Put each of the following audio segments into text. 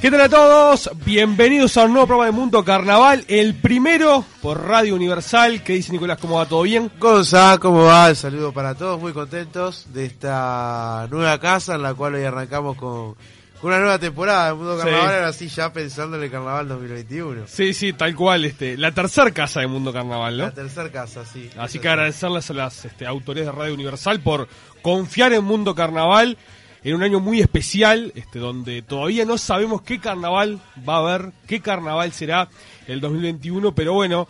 ¿Qué tal a todos? Bienvenidos a un nuevo programa de Mundo Carnaval, el primero por Radio Universal. ¿Qué dice Nicolás? ¿Cómo va? ¿Todo bien? Gonzalo, ¿cómo va? El saludo para todos, muy contentos de esta nueva casa en la cual hoy arrancamos con, con una nueva temporada de Mundo Carnaval, Sí. ahora sí ya pensando en el Carnaval 2021. Sí, sí, tal cual. Este, la tercera casa de Mundo Carnaval, ¿no? La tercera casa, sí. Así que agradecerles a las este, autoridades de Radio Universal por confiar en Mundo Carnaval en un año muy especial, este, donde todavía no sabemos qué carnaval va a haber, qué carnaval será el 2021, pero bueno,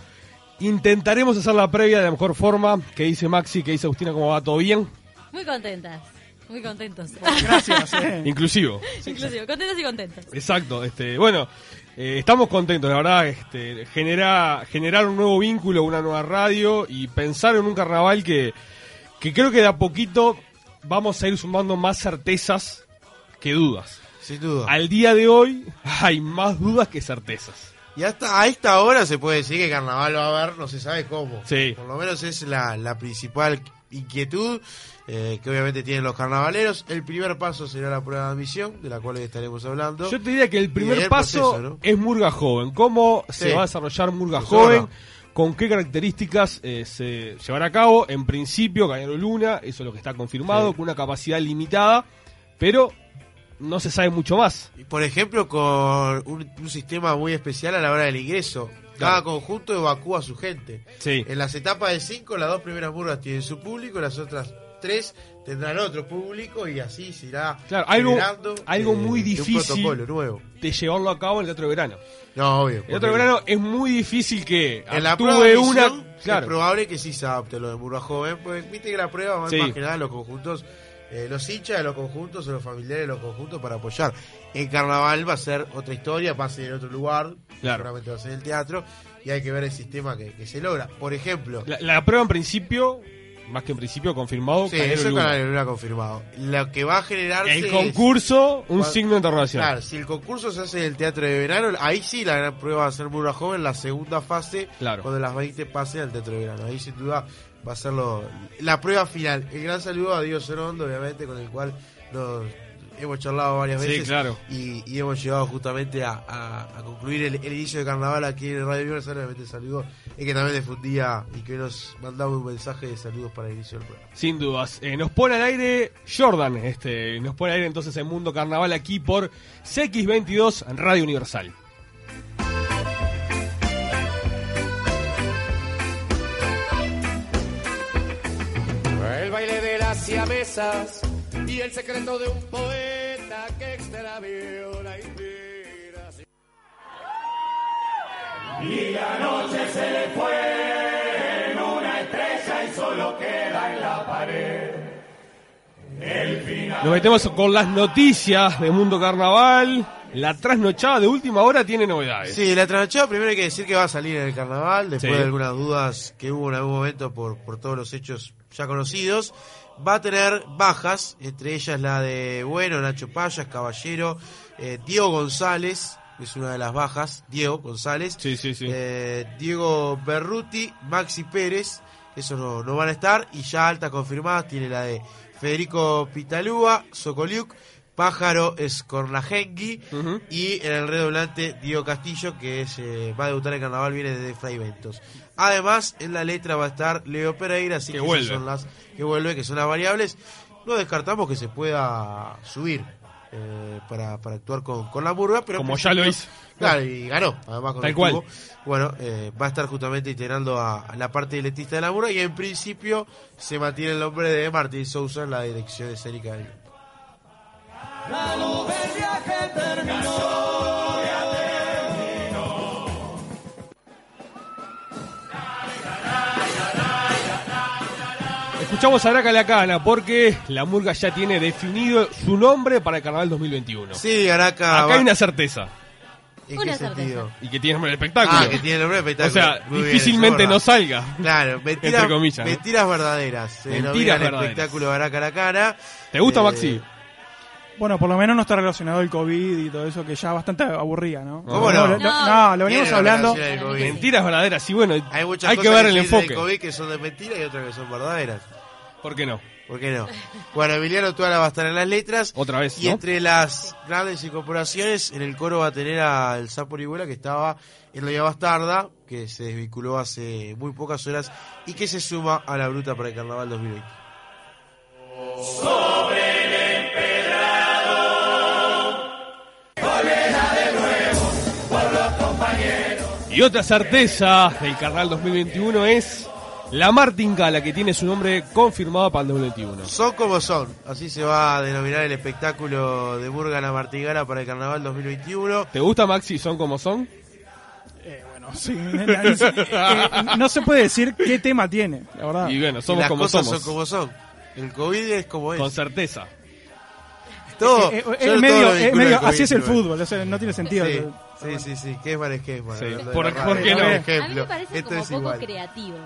intentaremos hacer la previa de la mejor forma. ¿Qué dice Maxi? ¿Qué dice Agustina? ¿Cómo va? ¿Todo bien? Muy contentas, muy contentos. Gracias. Inclusivo. Inclusive, contentos y contentos. Exacto, este, bueno, eh, estamos contentos, la verdad, este, genera, generar un nuevo vínculo, una nueva radio y pensar en un carnaval que, que creo que de a poquito vamos a ir sumando más certezas que dudas. Sin duda. Al día de hoy hay más dudas que certezas. Y hasta a esta hora se puede decir que Carnaval va a haber, no se sabe cómo. Sí. Por lo menos es la, la principal inquietud eh, que obviamente tienen los carnavaleros. El primer paso será la prueba de admisión, de la cual hoy estaremos hablando. Yo te diría que el primer paso proceso, ¿no? es Murga Joven. ¿Cómo se va a desarrollar Murga Joven? no. ¿Con qué características eh, se llevará a cabo? En principio, Cañero Luna, eso es lo que está confirmado, Sí. con una capacidad limitada, pero no se sabe mucho más. Y, Por ejemplo, con un, un sistema muy especial a la hora del ingreso. Cada conjunto evacúa a su gente. Sí. En las etapas de cinco, las dos primeras murgas tienen su público, las otras tres tendrán otro público y así se irá Claro, algo- algo muy de un difícil. protocolo nuevo. De llevarlo a cabo el Teatro de Verano. No, obvio. El Teatro de Verano es muy difícil que En la actúe prueba de una... es probable que sí se adapte lo de Murga Joven, pues viste que la prueba va Sí. más que nada los conjuntos, eh, los hinchas de los conjuntos o los familiares de los conjuntos para apoyar. En Carnaval va a ser otra historia, va a ser en otro lugar, Claro. seguramente va a ser en el teatro, y hay que ver el sistema que, que se logra. Por ejemplo, la, la prueba en principio, más que en principio, confirmado. sí, Cañero eso Luna. Canal Luna confirmado. Lo que va a generarse El es- concurso, un Cuando- signo interrogación. Claro, si el concurso se hace en el teatro de verano, ahí sí la gran prueba va a ser Murga Joven, la segunda fase, Claro. cuando las 20 pasen al teatro de verano. Ahí sin duda va a ser lo- la prueba final. El gran saludo a Diego Sorondo, obviamente, con el cual nos hemos charlado varias Sí, veces. claro. Y, y hemos llegado justamente a, a- a concluir el, el inicio de carnaval aquí en Radio Universal. Obviamente, saludo. Y que también difundía y que nos mandaba un mensaje de saludos para el inicio del programa. Sin dudas. Eh, nos pone al aire Jordan, este, nos pone al aire entonces en Mundo Carnaval aquí por CX22 en Radio Universal. El baile de las siamesas y el secreto de un poeta que extravió la inspiración. Nos metemos con las noticias de Mundo Carnaval. La trasnochada de última hora tiene novedades. Sí, la trasnochada primero hay que decir que va a salir en el carnaval, después Sí. de algunas dudas que hubo en algún momento por, por todos los hechos ya conocidos. Va a tener bajas, entre ellas la de Bueno, Nacho Payas, Caballero, eh, Diego González, que es una de las bajas, Diego González, Sí, sí, sí. eh, Diego Berruti, Maxi Pérez, esos no, no van a estar, y ya alta confirmada tiene la de Federico Pitalúa, Sokoliuk, Pájaro Escornajengui Ujú. y en el redoblante Diego Castillo, que es, eh, va a debutar en carnaval, viene de Fray Ventos. Además, en la letra va a estar Leo Pereira, así Que que, vuelve. son las que vuelve, que son las variables. No descartamos que se pueda subir eh, para, para actuar con, con la murga, pero Como ya lo hizo. Claro, y ganó, además con Tal el cual. cubo. Bueno, eh, va a estar justamente integrando a, a la parte letista de la murga y en principio se mantiene el nombre de Martín Sousa en la dirección escénica del grupo. La luz del que terminó. Escuchamos a Draca la Cana porque la murga ya tiene definido su nombre para el carnaval 2021. Sí, Araca. Acá va- hay una certeza. ¿En Una qué sentido? Y que tiene nombre de espectáculo. Ah, que tiene nombre de o espectáculo. sea, Muy bien, difícilmente no salga. Claro, mentiras, Entre comillas, ¿no? mentiras verdaderas. Se Mentiras denomina el verdaderas. espectáculo Araca la Cara. ¿Te gusta, Eh, Maxi? Bueno, por lo menos no está relacionado el COVID y todo eso, que ya bastante aburría, ¿no? ¿Cómo no? no, lo venimos hablando. Mentiras verdaderas, y bueno, Hay muchas hay que ver el enfoque. COVID que son de mentira y otras que son verdaderas. ¿Por qué no? ¿Por qué no? Bueno, Emiliano Tuala va a estar en las letras. Otra vez, Y ¿no? entre las grandes incorporaciones, en el coro va a tener al Sapo Orihuela, que estaba en la Vía Bastarda, que se desvinculó hace muy pocas horas y que se suma a la Bruta para el Carnaval 2020. Y otra certeza del carnaval 2021 es la Martingala, que tiene su nombre confirmado para el 2021. Son como son, así se va a denominar el espectáculo de Murga la Martigala para el Carnaval 2021. ¿Te gusta, Maxi? ¿Son como son? Eh, bueno, sí, y- eh, no se puede decir qué tema tiene, la verdad. Y bueno, Y somos las como cosas somos. son como son. El COVID es como es. Con certeza. Todo, Eh, eh, es medio- es así es el fútbol, o sea, no tiene sentido. Sí, sí, sí, sí, que es mal, es que es mal. Sí. ¿Por- por qué no? A mí ejemplo, me parecen esto como es poco igual. creativos.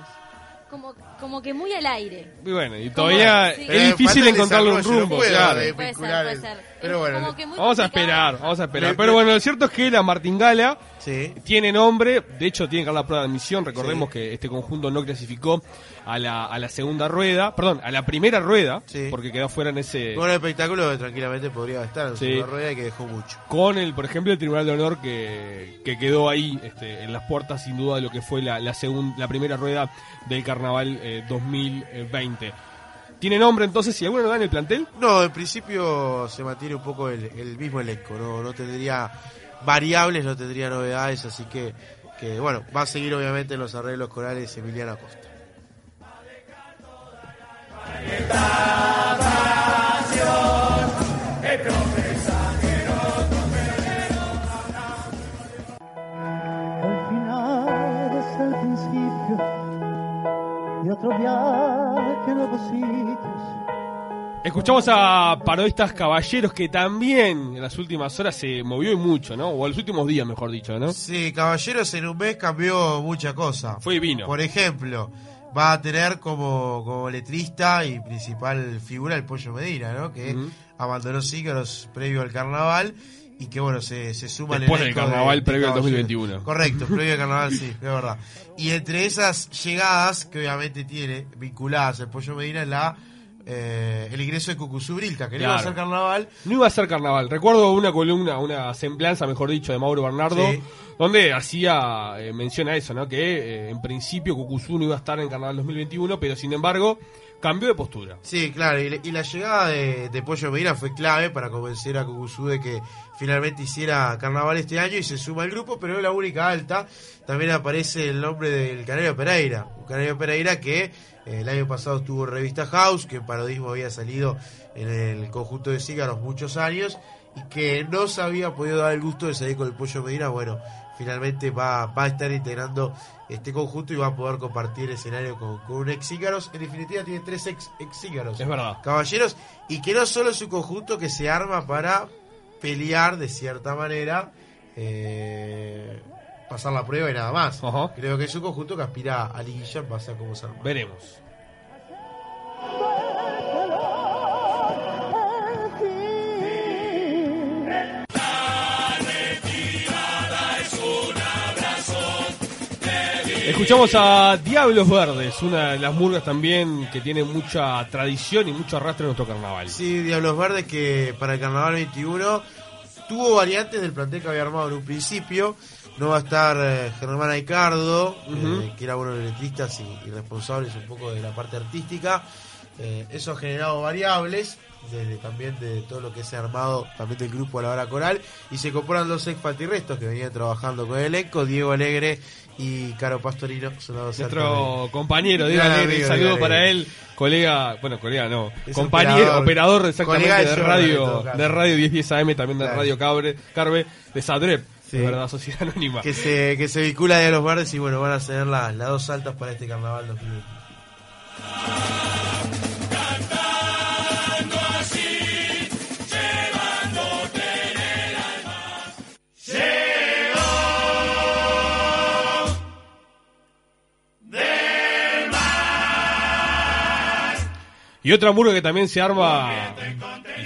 Como, como que muy al aire. Y bueno, y todavía Sí. es Eh, difícil el encontrarle un no rumbo, puedo, claro. eh, Puede ser, puede ser. Pero bueno, como que muy Vamos a complicado. esperar, vamos a esperar. Pero bueno, lo cierto es que la Martingala Sí. tiene nombre, de hecho tiene que dar la prueba de admisión, recordemos Sí. que este conjunto no clasificó a la, a la segunda rueda, perdón, a la primera rueda, Sí. porque quedó fuera en ese... Un espectáculo que tranquilamente podría estar en Sí. su rueda y que dejó mucho. con el, por ejemplo, el Tribunal de Honor que, que quedó ahí este, en las puertas, sin duda, de lo que fue la, la, segun- la primera rueda del Carnaval eh, 2020. ¿Tiene nombre entonces? ¿Si alguna novedad en el plantel? No, en principio se mantiene un poco el, el mismo elenco, no, no tendría variables, no tendría novedades, así que, que bueno, va a seguir obviamente en los arreglos corales Emiliano Acosta. Sitios. Escuchamos a parodistas caballeros que también en las últimas horas se movió y mucho, ¿no? O en los últimos días, mejor dicho, ¿no? Sí, Caballeros en un mes cambió mucha cosa. Fue divino. Por ejemplo, va a tener como, como letrista y principal figura el Pollo Medina, ¿no? Que Ujú. abandonó Cígaros previo al carnaval y que bueno, se, se suma Después del elenco de- carnaval de previo al Caballeros. 2021. Correcto, previo al carnaval, sí, es verdad. Y entre esas llegadas que obviamente tiene vinculadas el Pollo Medina la eh, el ingreso de Cucuzú Brilca, que no iba a Claro. ser carnaval, No iba a ser carnaval. Recuerdo una columna, una semblanza, mejor dicho, de Mauro Bernardo, Sí. donde hacía eh, mención a eso, ¿no? Que eh, en principio Cucuzú no iba a estar en carnaval 2021, pero sin embargo cambió de postura. Sí, claro, y, y la llegada de, de Pollo Medina fue clave para convencer a Cucuzú de que finalmente hiciera carnaval este año y se suma al grupo, pero es la única alta. También aparece el nombre del Canario Pereira, un Canario Pereira que eh, el año pasado estuvo en Revista House, que en parodismo había salido en el conjunto de Cígaros muchos años y que no se había podido dar el gusto de salir con el Pollo Medina. Bueno, finalmente va, va a estar integrando este conjunto y va a poder compartir escenario con, con un ex Cígaros. En definitiva, tiene tres ex, ex Cígaros Es verdad. caballeros y que no solo es un conjunto que se arma para pelear de cierta manera eh, pasar la prueba y nada más creo que es un conjunto que aspira a liguilla en base a cómo se arma Veremos. Escuchamos a Diablos Verdes, una de las murgas también que tiene mucha tradición y mucho arrastre en nuestro carnaval. sí Diablos Verdes que para el carnaval 21 tuvo variantes del plantel que había armado en un principio. No va a estar eh, Germán Aicardo eh, que era uno de los letristas y, y responsables un poco de la parte artística. Eh, eso ha generado variables de- de- también de todo lo que se ha armado también del grupo a la hora coral. Y se incorporan dos ex que venían trabajando con el elenco, Diego Alegre y Caro Pastorino, son los Nuestro compañero, amigo, un saludo Diego para él, colega, bueno, colega no, Es compañero, operador. operador, exactamente de radio, de radio 1010 AM, también de Claro. Radio Cabre, Carve, de Sadrep, Sí. de verdad, Sociedad Anónima. que se, que se vincula de los verdes y bueno, van a ser las, las dos altas para este carnaval 2020. Y otra murga que también se arma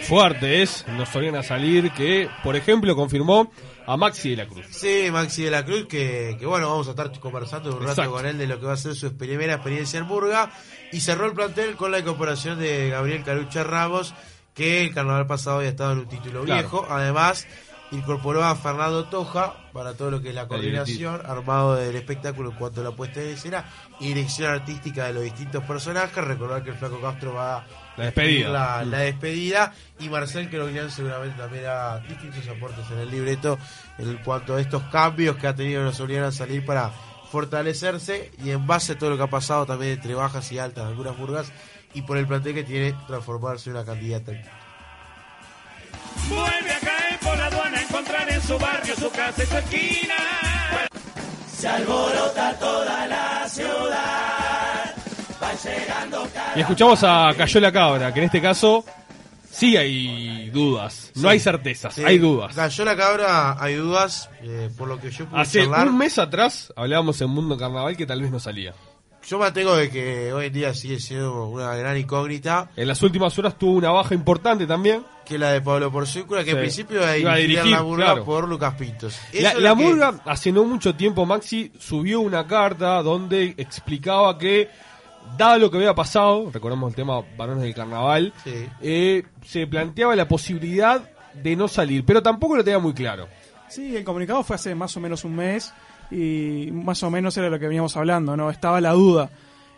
fuerte es Nos solían a salir, que por ejemplo confirmó a Maxi de la Cruz. Sí, Maxi de la Cruz, que, que bueno, vamos a estar conversando un rato Exacto. con él de lo que va a ser su primera experiencia en Murga. Y cerró el plantel con la incorporación de Gabriel Carucha Ramos, que el carnaval pasado había estado en un título Claro. viejo. Además, incorporó a Fernando Toja para todo lo que es la coordinación, armado del espectáculo en cuanto a la puesta en escena y dirección artística de los distintos personajes. Recordar que el Flaco Castro va La despedida. la, la despedida. Y Marcel Querognan seguramente también hará distintos aportes en el libreto en cuanto a estos cambios que ha tenido nos obligan a salir para fortalecerse. Y en base a todo lo que ha pasado también entre bajas y altas de algunas burgas y por el plantel que tiene transformarse en una candidata. Vuelve a su barrio, su casa y su esquina. Se alborota toda la ciudad. Va llegando Y escuchamos a Cayó la Cabra, que en este caso sí hay dudas, no Sí. hay certezas, Sí, hay dudas. Cayó la cabra, hay dudas, eh, por lo que yo pude Hace charlar. un mes atrás hablábamos en Mundo Carnaval que tal vez no salía. Yo mantengo de que hoy en día sigue siendo una gran incógnita, En las últimas horas tuvo una baja importante también. que la de Pablo Porcíncula, que Sí. en principio iba a Iba a dirigir, la claro. por Lucas Pintos. Eso La, que- Murga, hace no mucho tiempo, Maxi subió una carta donde explicaba que, dado lo que había pasado, recordemos el tema varones del carnaval, Sí. eh, se planteaba la posibilidad de no salir, pero tampoco lo tenía muy claro. Sí, el comunicado fue hace más o menos un mes y más o menos era lo que veníamos hablando, ¿no? Estaba la duda.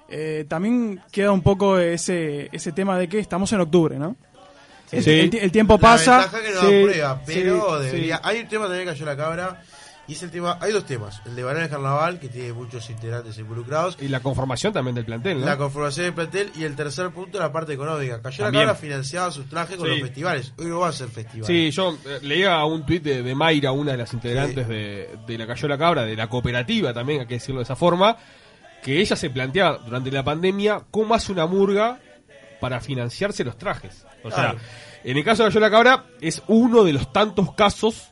Eh, también queda un poco ese, ese tema de que estamos en octubre, ¿no? El, Sí. el ti- el tiempo La pasa. ventaja que no Sí, da prueba, pero sí, debería. sí. Hay un tema también que cayó la cabra, y es el tema. Hay dos temas: el de Varones Carnaval, que tiene muchos integrantes involucrados, Y la conformación también del plantel, ¿no? la conformación del plantel, y el tercer punto, la parte económica. Cayó También. la cabra financiaba sus trajes con los festivales. Hoy no va a ser festival. Sí, yo eh, leía un tuit de, de Mayra, una de las integrantes de, de la Cayó la Cabra, de la cooperativa también, hay que decirlo de esa forma, que ella se planteaba durante la pandemia cómo hace una murga para financiarse los trajes. O Claro. sea, en el caso de Cayó la Cabra es uno de los tantos casos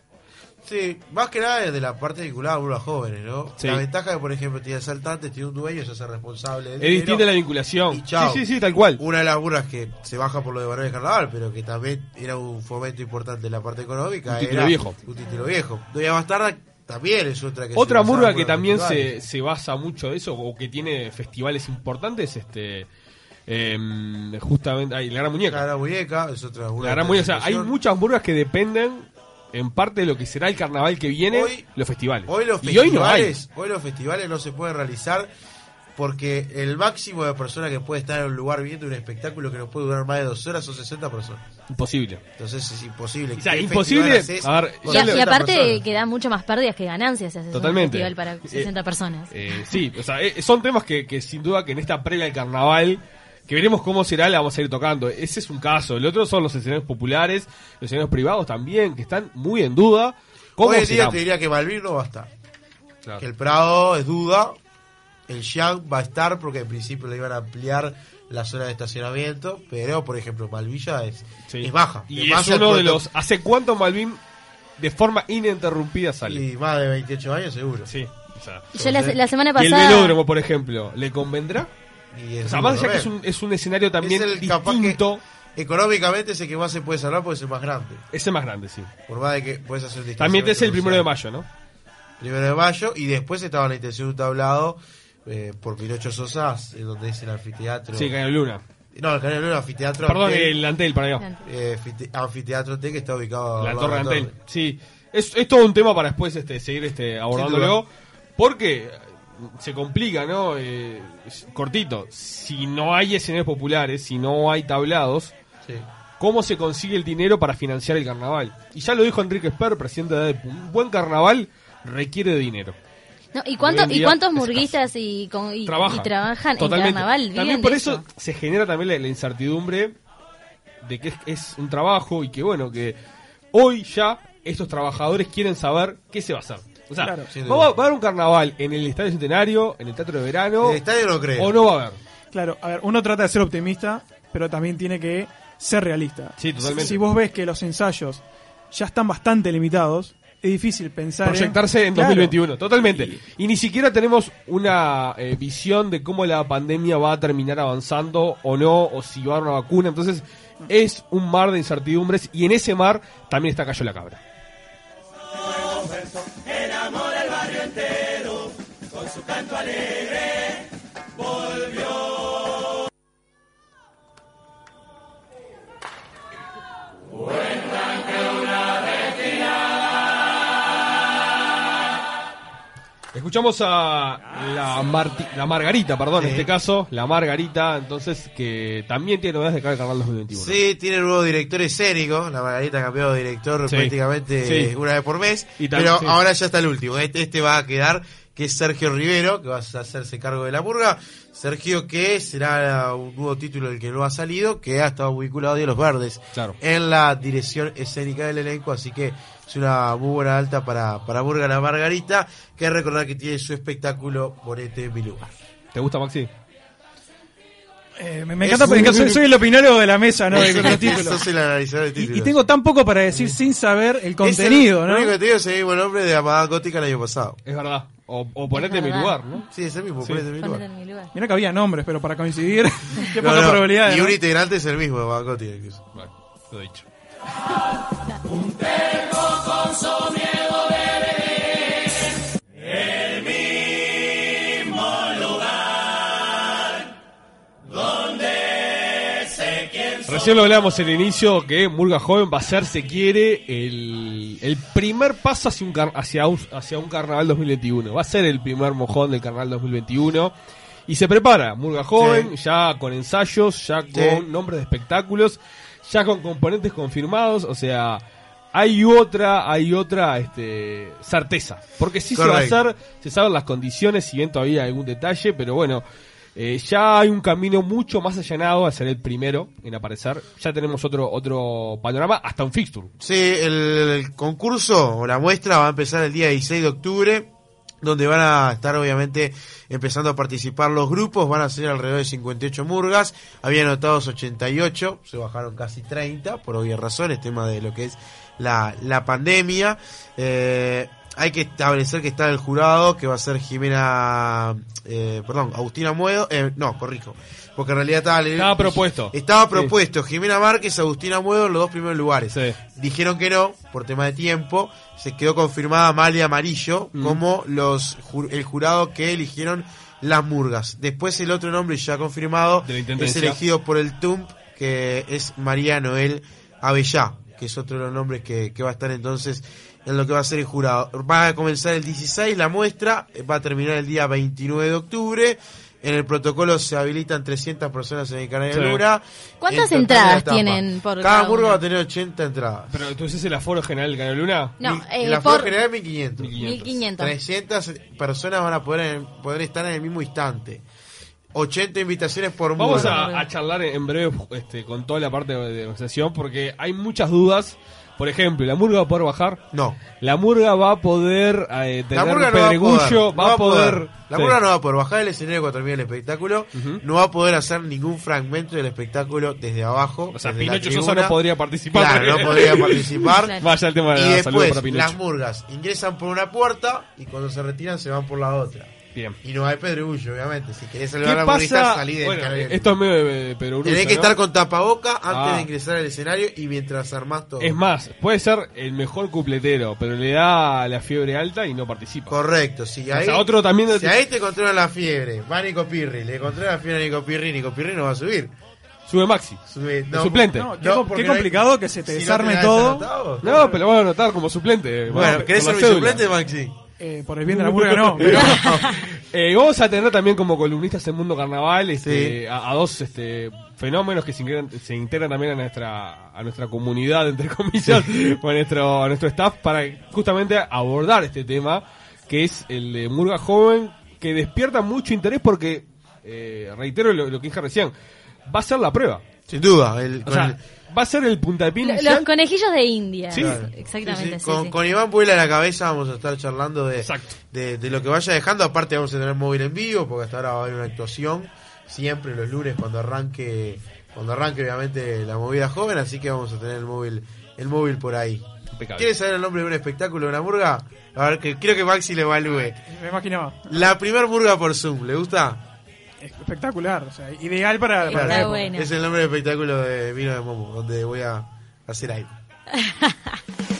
Más que nada desde la parte vinculada a burlas jóvenes, ¿no? Sí. La ventaja que, por ejemplo, tiene Saltantes, tiene un dueño, se hace responsable del es distinta la vinculación. Y chao. Sí, sí, sí, tal cual. Una de las burlas que se baja por lo de Varones Carnaval, pero que también era un fomento importante en la parte económica. Un título era viejo. Un título viejo. Doña Bastarda también es otra que se Otra por que también se, se basa mucho de eso, o que tiene festivales importantes, este em, justamente, ay, la gran muñeca. La gran muñeca es otra burla. La gran de muñeca, o sea, hay muchas murgas que dependen en parte de lo que será el carnaval que viene, Hoy- los festivales. Hoy los y hoy no hay. festivales, hoy los festivales no se pueden realizar porque el máximo de personas que puede estar en un lugar viendo un espectáculo que no puede durar más de dos horas son 60 personas. Imposible. Entonces es imposible. O sea, ¿Qué imposible, a ver, Y, a- y 60 aparte personas? que da mucho más pérdidas que ganancias si haces Totalmente. un festival para Eh, 60 personas. Eh, sí, o sea, eh, son temas que, que sin duda que en esta previa del carnaval, que veremos cómo será, la vamos a ir tocando. Ese es un caso. El otro son los escenarios populares, los escenarios privados también, que están muy en duda. ¿Cómo Hoy en día te diría que Malvin no va a estar. Claro. Que el Prado es duda. El Yang va a estar porque en principio le iban a ampliar la zona de estacionamiento. Pero, por ejemplo, Malvilla es, Sí. es baja. Y Es uno de los... ¿Hace cuánto Malvin de forma ininterrumpida sale? Y más de 28 años seguro. Sí. O sea, Yo la, la semana y el pasada... velódromo, por ejemplo, ¿le convendrá? Y es O sea, duro más allá que es un, es un escenario también Es el distinto. Económicamente es el que más se puede salvar porque es el más grande. Ese más grande, sí. Por más de que puedes hacer También es el primero de mayo, ¿no? Primero de mayo y después estaba la intención de un tablado eh, por Pinocho Sosas, eh, donde es el anfiteatro. Sí, Canal Luna. No, el Luna, anfiteatro. Perdón, Antel, el Antel, para allá. eh, anfite- anfiteatro T que está ubicado La Torre Antel. Sí. Es, es todo un tema para después este, seguir este, luego. Porque se complica, ¿no? Eh, cortito. Si no hay escenarios populares, si no hay tablados, Sí. cómo se consigue el dinero para financiar el carnaval. Y ya lo dijo Enrique Sper, presidente de ADEPU, un buen carnaval requiere de dinero. No, ¿y, cuánto- ¿Y cuántos murguistas y, con- y, Trabaja. y trabajan Totalmente. en carnaval? Viven También por eso, se genera también la, la incertidumbre de que es, es un trabajo y que bueno, que hoy ya estos trabajadores quieren saber qué se va a hacer. O sea, Claro. ¿va, a haber un carnaval en el Estadio Centenario, en el Teatro de Verano? En el estadio no creo. ¿O no va a haber? Claro, a ver, uno trata de ser optimista, pero también tiene que ser realista. Sí, totalmente. Si, si vos ves que los ensayos ya están bastante limitados, es difícil pensar proyectarse en Claro. 2021, totalmente. Y ni siquiera tenemos una eh, visión de cómo la pandemia va a terminar avanzando o no, o si va a haber una vacuna. Entonces, es un mar de incertidumbres y en ese mar también está Cayó la Cabra. Alegre. Volvió. Cuentan que una Escuchamos a la, Marti- la Margarita, perdón, en este caso, la Margarita, entonces, que también tiene novedades de cara al Carnaval 2021. Sí, tiene nuevo director escénico. La Margarita ha cambiado de director Sí. prácticamente Sí. una vez por mes. Y también- pero ahora ya está el último. Este, este va a quedar, que es Sergio Rivero, que va a hacerse cargo de la murga. Sergio, que será un nuevo título del que no ha salido, que ha estado vinculado a los Verdes Claro. en la dirección escénica del elenco. Así que es una muy buena alta para, para Murga la Margarita. Que recordar que tiene su espectáculo Ponete en mi lugar. ¿Te gusta, Maxi? Eh, me, me Es encanta porque soy, soy el opinólogo de la mesa, ¿no? De con los títulos. Sos el analizador de Y, títulos. y tengo tan poco para decir sin saber el Es contenido, el, ¿no? Lo único que te digo es el mismo nombre de Amada Gótica el año pasado. Es verdad. O, o ponete en mi lugar, ¿no? Sí, es el mismo, Sí. ponete en mi Ponete lugar. en mi lugar. Mira que había nombres, pero para coincidir, qué No, poca no, probabilidad. Y ¿no? un integrante es el mismo Amada Gótica. incluso. Bueno, lo he dicho. Recién lo hablábamos en el inicio que Murga Joven va a ser, se quiere, el, el primer paso hacia un, car- hacia, un, hacia un carnaval 2021. Va a ser el primer mojón del carnaval 2021. Y se prepara Murga Joven, ya con ensayos, ya con Sí. nombres de espectáculos, ya con componentes confirmados. O sea, hay otra, hay otra este, certeza. Porque sí se va a hacer, se saben las condiciones, si bien todavía hay algún detalle, pero bueno. Eh, ya hay un camino mucho más allanado a ser el primero en aparecer. Ya tenemos otro otro panorama, hasta un fixture. Sí, el, el concurso o la muestra va a empezar el día 16 de octubre, donde van a estar obviamente empezando a participar los grupos, van a ser alrededor de 58 murgas, habían anotados 88, se bajaron casi 30, por obvias razones, tema de lo que es la, la pandemia. Eh, hay que establecer que está el jurado, que va a ser Jimena, eh, perdón, Agustina Muedo, eh, no, corrijo, porque en realidad estaba, Estaba propuesto. Estaba Sí. propuesto Jimena Márquez, Agustina Muedo en los dos primeros lugares. Sí. Dijeron que no, por tema de tiempo. Se quedó confirmada Amalia Amarillo Mm. como los el jurado que eligieron las murgas. Después el otro nombre ya confirmado es elegido por el TUMP, que es María Noel Avellá, que es otro de los nombres que, que va a estar entonces en lo que va a ser el jurado. Va a comenzar el 16 la muestra, eh, va a terminar el día 29 de octubre. En el protocolo se habilitan 300 personas en el canal de Sí. Luna. ¿Cuántas En entradas tienen por Cada cada una? va a tener 80 entradas. Pero entonces el aforo general del Canal Luna. No, eh, la por aforo general es 1500. 1500. 300 personas van a poder, poder estar en el mismo instante. 80 invitaciones por Vamos murga. a, a charlar en breve este, con toda la parte de negociación porque hay muchas dudas. Por ejemplo, ¿la murga va a poder bajar? No. La murga va a poder eh, La tener murga no va a pedregullo, poder. no va a poder... La Sí. murga no va a poder bajar el escenario cuando termine el espectáculo. No va a poder hacer ningún fragmento del espectáculo desde abajo. O sea, Pinocho Sosa no podría participar. Claro, no podría participar. Vaya el tema de Y la después, para las murgas ingresan por una puerta y cuando se retiran se van por la otra. Bien. Y no hay pedregullo, obviamente. Si querés ¿Qué salvar a la pasa? salí del Bueno, canal. esto es medio de, de perogrullo, Tenés que ¿no? estar con tapaboca antes Ah. de ingresar al escenario y mientras armás todo. Es más, puede ser el mejor cupletero, pero le da la fiebre alta y no participa. Correcto, si ahí, sea, otro también- si ahí te controlan la fiebre, va Nico Pirri, le controla la fiebre a Nico Pirri, Nico Pirri no va a subir. Sube Maxi. Sube, suplente. No, No, qué, no hay- complicado que se te si no desarme todo anotado. pero lo van a anotar como suplente. Bueno, con ¿querés ser mi suplente, Maxi? Eh, por el bien de la murga, no. Pero, Eh, vamos a tener también como columnistas en Mundo Carnaval este, Sí. a, a dos este, fenómenos que se integran, se integran también a nuestra a nuestra comunidad, entre comillas, o a nuestro, a nuestro staff, para justamente abordar este tema, que es el de Murga Joven, que despierta mucho interés porque, eh, reitero lo, lo que dije recién, va a ser la prueba. Sin duda. El, O con sea, el- va a ser el puntapié Lo- inicial. Los conejillos de India. Sí. Claro. Exactamente, Sí, sí. sí, Con, sí. con Iván Puela a la cabeza vamos a estar charlando de, de, de lo que vaya dejando. Aparte vamos a tener móvil en vivo, porque hasta ahora va a haber una actuación. Siempre los lunes cuando arranque, cuando arranque obviamente la movida joven, así que vamos a tener el móvil, el móvil por ahí. Impecable. ¿Quieres saber el nombre de un espectáculo de una murga? A ver, que creo que Maxi le evalúe. Me imaginaba. La primer murga por Zoom, ¿le gusta? Espectacular, o sea, ideal para, para Está la época. bueno. Es el nombre del espectáculo de Vino de Momo, donde voy a hacer algo.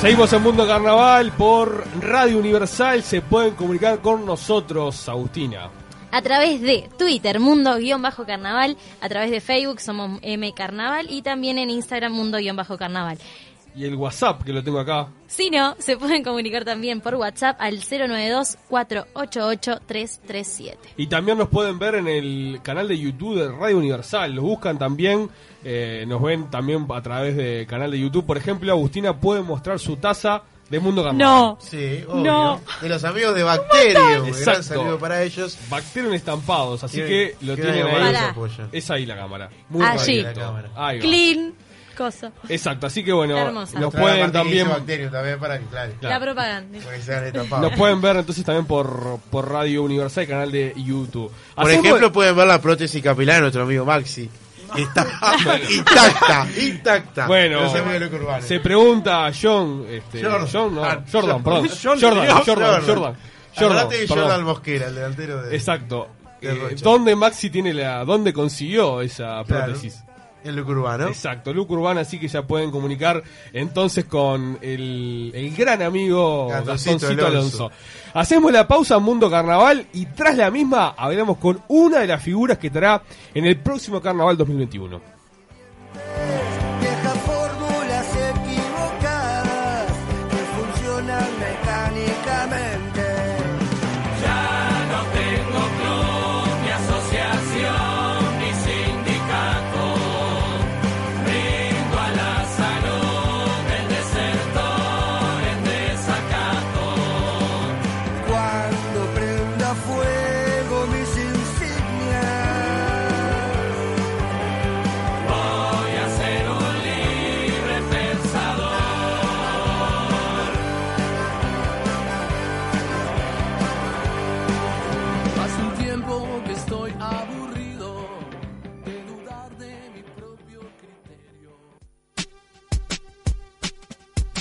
Seguimos en Mundo Carnaval por Radio Universal. Se pueden comunicar con nosotros, Agustina. A través de Twitter, Mundo-Carnaval, a través de Facebook somos M Carnaval y también en Instagram Mundo-Carnaval. Y el WhatsApp, que lo tengo acá. Si no, se pueden comunicar también por WhatsApp al 092-488-337. Y también nos pueden ver en el canal de YouTube de Radio Universal. Los buscan también. eh, nos ven también a través del canal de YouTube. Por ejemplo, Agustina puede mostrar su taza de Mundo Carnaval. No, Sí, obvio. No. De los amigos de Bacterio. Un gran saludo para ellos. Bacterium estampados. Así que lo tienen ahí. Es ahí la cámara. Muy Allí. clarito. La cámara. Ahí va. clean, cosa. Exacto. Así que bueno, Hermosa. nos Trae pueden también. Bacterio también para que, claro, Claro. La propaganda. Nos pueden ver entonces también por, por Radio Universal, canal de YouTube. Por Hacemos- ejemplo, pueden ver la prótesis capilar de nuestro amigo Maxi. Está intacta, intacta. Bueno, se pregunta John, este, Jordan. John, no, Ah, Jordan, perdón, John- Jordan, Jordan, Jordan. Jordan, Acordate de perdón. Jordan Mosquera, el delantero de. Exacto. Eh. ¿Dónde Maxi tiene la, dónde consiguió esa Claro. prótesis? En Loco Urbano. Exacto, Luke Urbana, así que ya pueden comunicar entonces con el, el gran amigo Gastoncito Alonso. Alonso. Hacemos la pausa Mundo Carnaval y tras la misma hablamos con una de las figuras que estará en el próximo Carnaval 2021.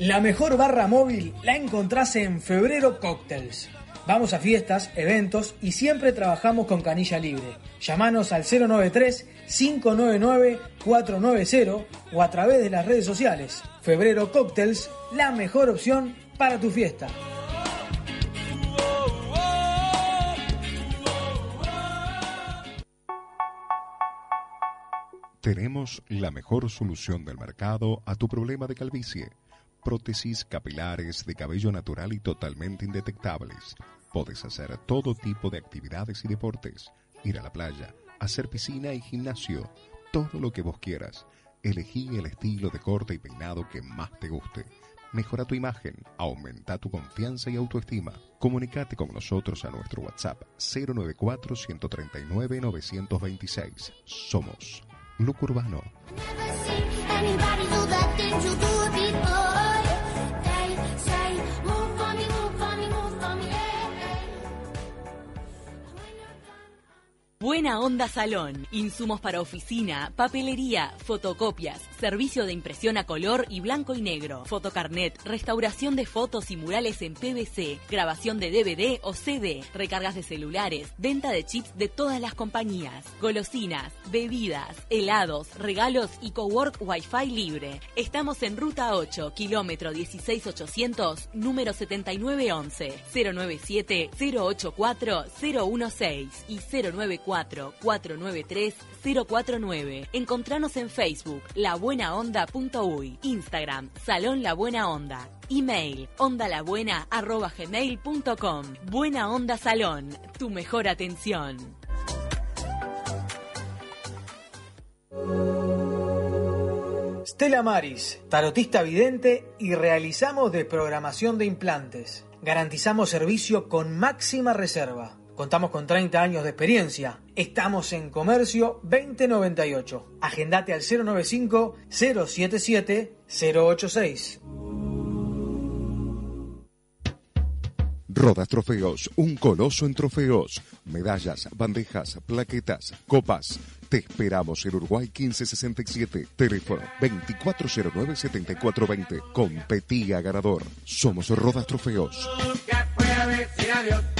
La mejor barra móvil la encontrás en Febrero Cocktails. Vamos a fiestas, eventos y siempre trabajamos con canilla libre. Llámanos al 093-599-490 o a través de las redes sociales. Febrero Cocktails, la mejor opción para tu fiesta. Tenemos la mejor solución del mercado a tu problema de calvicie. Prótesis capilares de cabello natural y totalmente indetectables. Puedes hacer todo tipo de actividades y deportes. Ir a la playa, hacer piscina y gimnasio. Todo lo que vos quieras. Elegí el estilo de corte y peinado que más te guste. Mejora tu imagen, aumenta tu confianza y autoestima. Comunicate con nosotros a nuestro WhatsApp 094 139 926. Somos Look Urbano. Buena Onda Salón. Insumos para oficina, papelería, fotocopias, servicio de impresión a color y blanco y negro, fotocarnet, restauración de fotos y murales en PVC, grabación de DVD o CD, recargas de celulares, venta de chips de todas las compañías, golosinas, bebidas, helados, regalos y cowork Wi-Fi libre. Estamos en Ruta 8, kilómetro 16800, número 7911, 097 084 016 y 094 493 049. Encontranos en Facebook labuenaonda.uy, Instagram Salón La Buena Onda, email ondalabuena@gmail.com. Buena Onda Salón, tu mejor atención. Stella Maris, tarotista vidente y realizamos desprogramación de implantes. Garantizamos servicio con máxima reserva. Contamos con 30 años de experiencia. Estamos en Comercio 2098. Agendate al 095 077 086. Rodas Trofeos, un coloso en trofeos, medallas, bandejas, plaquetas, copas. Te esperamos en Uruguay 1567, teléfono 2409-7420. Competía ganador. Somos Rodas Trofeos. Pueda decir adiós.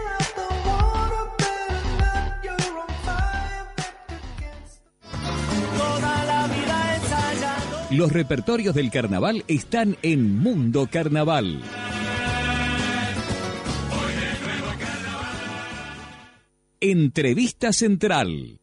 Los repertorios del carnaval están en Mundo Carnaval. Entrevista Central.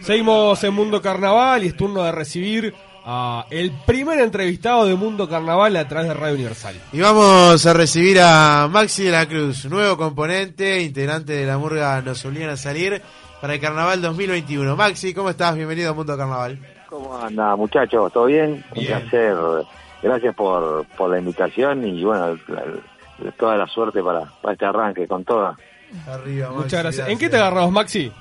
Seguimos en Mundo Carnaval y es turno de recibir a el primer entrevistado de Mundo Carnaval a través de Radio Universal. Y vamos a recibir a Maxi de la Cruz, nuevo componente, integrante de la murga Nos Obligan a Salir para el Carnaval 2021. Maxi, ¿cómo estás? Bienvenido a Mundo Carnaval. ¿Cómo anda, muchachos? ¿Todo bien? Un placer. Gracias por, por la invitación y, bueno, la- la- toda la suerte para, para este arranque, con toda. Arriba, Maxi, Muchas gracias. ¿En qué te agarramos, Maxi?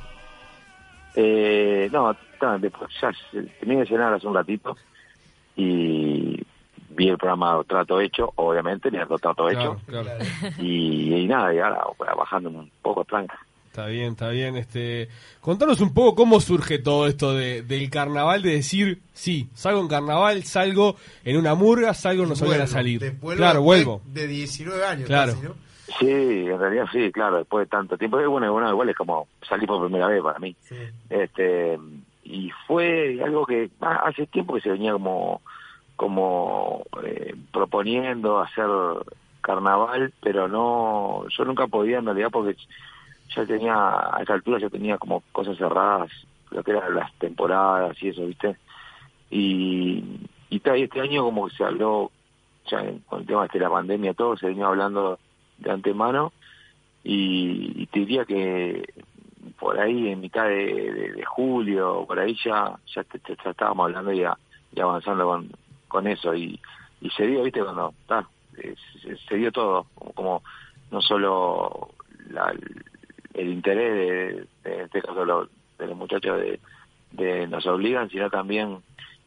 Eh, no, ta, después ya se- terminé de cenar hace un ratito y vi el programa Trato Hecho, obviamente, vi el Trato Hecho. Claro. Y, y nada, y ahora bajando un poco tranca. Está bien, está bien. Este, contanos un poco cómo surge todo esto de, del carnaval, de decir, sí, salgo en carnaval, salgo en una murga, salgo, nos obligan a salir. después claro, vuelvo. De 19 años Claro. casi, ¿no? Sí, en realidad sí, claro, después de tanto tiempo. Bueno, bueno, igual es como salir por primera vez para mí. este Y fue algo que ah, hace tiempo que se venía como como eh, proponiendo hacer carnaval, pero no, yo nunca podía en realidad porque ya tenía, a esa altura yo tenía como cosas cerradas, lo que eran las temporadas y eso, ¿viste? Y, y, este año como que se habló, ya con el tema este de la pandemia, todo se venía hablando de antemano y, y te diría que por ahí en mitad de, julio, por ahí ya ya, te- estábamos hablando y, a- y avanzando con, con eso. Y, se dio, viste, cuando ta, se, se dio todo, como, como no solo la- el interés de, este caso lo- de los muchachos de, nos obligan, sino también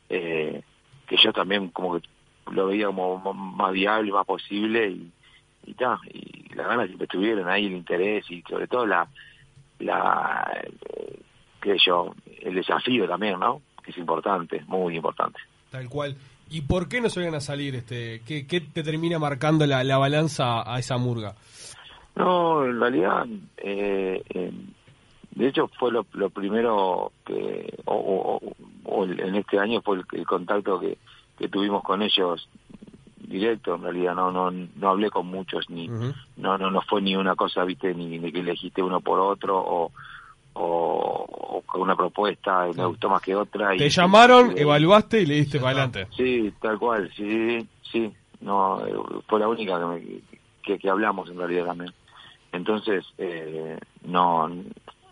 eh, que yo también como que lo veía como más viable, más posible y y, y las ganas siempre estuvieron ahí, el interés y sobre todo la, la qué yo, el desafío también, ¿no? Que es importante, muy importante. Tal cual. ¿Y por qué nos obligan a salir? Este, ¿qué, qué te termina marcando la, la balanza a esa murga? No, en realidad, eh, eh, de hecho fue lo, lo primero que, o, o- o en este año fue el, el contacto que, que tuvimos con ellos directo en realidad no no no hablé con muchos ni no no no fue ni una cosa viste ni, ni que elegiste uno por otro o o, una propuesta y me gustó más que otra y Te llamaron, y- evaluaste y le diste para adelante. sí tal cual sí sí no eh, fue la única que, me- que, que hablamos en realidad también entonces eh, no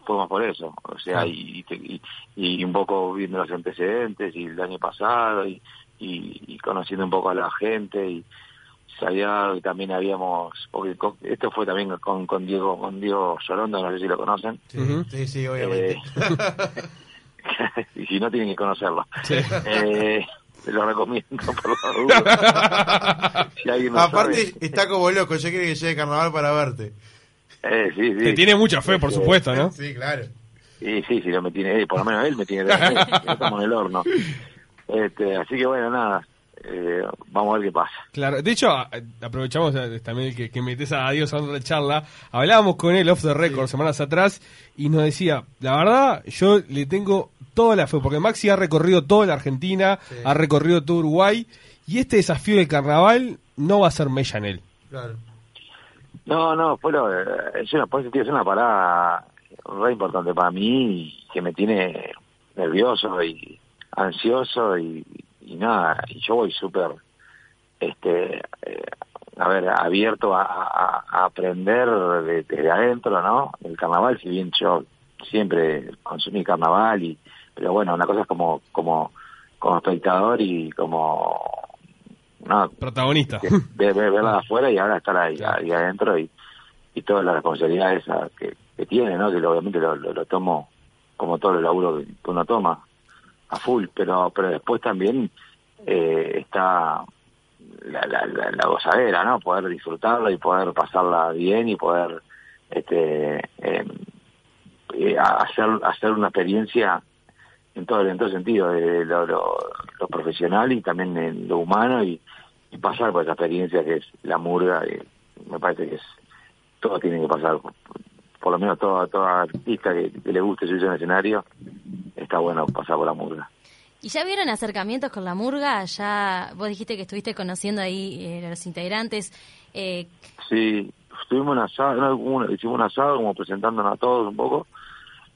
fue más por eso o sea Claro. y, y, y un poco viendo los antecedentes y el año pasado y, y, y conociendo un poco a la gente y sabía que también habíamos porque con- esto fue también con, con Diego con Diego Sorondo no sé si lo conocen Sí, sí, sí, obviamente. Eh, y si no tienen que conocerlo eh, te lo recomiendo por la si Aparte, sabe. está como loco, yo quiero que llegue carnaval para verte. Eh, sí, sí. Te tiene mucha fe, por supuesto, ¿no? Sí, claro. Sí, sí, sí, no me tiene, eh, por lo menos él me tiene, estamos en el horno. Este, así que bueno, nada, eh, vamos a ver qué pasa. Claro, de hecho, a- aprovechamos eh, también que, que metes a Dios a otra charla. Hablábamos con él off the record semanas atrás y nos decía, la verdad, yo le tengo toda la fe, porque Maxi ha recorrido toda la Argentina, ha recorrido todo Uruguay, y este desafío del carnaval no va a ser mella en él. Claro. No, no, fue lo, eh, es una, sentido, es una parada re importante para mí y que me tiene nervioso y ansioso y, y nada, y yo voy súper, este, eh, a ver, abierto a, a- a aprender de- desde adentro, ¿no? El carnaval, si bien yo siempre consumí carnaval y, pero bueno, una cosa es como, como, como espectador y como, no, Protagonista. ver, ver- verla de afuera y ahora estar ahí, ahí adentro y, y todas las responsabilidades esa que, que tiene, ¿no? Que obviamente lo, lo, lo tomo como todo el laburo que uno toma a full, pero pero después también eh, está la, la, la, la gozadera, ¿no? Poder disfrutarla y poder pasarla bien y poder este eh, eh, hacer hacer una experiencia en todo en todo sentido de lo, lo, lo profesional y también en lo humano y, y pasar por esa experiencia que es la murga y me parece que es todo tiene que pasar por, lo menos toda toda artista que, que le guste subirse en escenario está bueno pasar por la murga ¿Y ya vieron acercamientos con la murga? Ya vos dijiste que estuviste conociendo ahí eh, a los integrantes. Eh, Sí, tuvimos un asado, no, un- hicimos un asado como presentándonos a todos un poco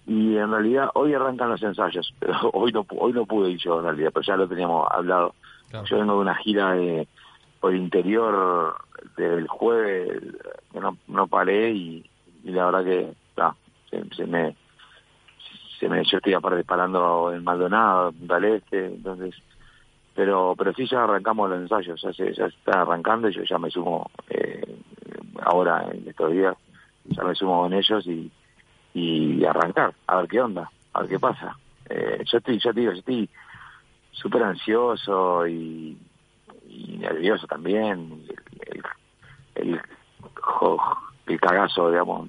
y en realidad hoy arrancan los ensayos, pero hoy no pu- hoy no pude ir yo en realidad, pero ya lo teníamos hablado. Yo vengo de una gira de por el interior del jueves que no, no paré y, y la verdad que ah, se, me se me yo estoy aparte parando en Maldonado, Punta Este, entonces pero pero sí ya arrancamos los ensayos ya se ya están arrancando y yo ya me sumo eh, ahora en estos días ya me sumo con ellos y y arrancar a ver qué onda a ver qué pasa. Eh, yo estoy yo te digo yo estoy súper ansioso y, y nervioso también el, el cagazo digamos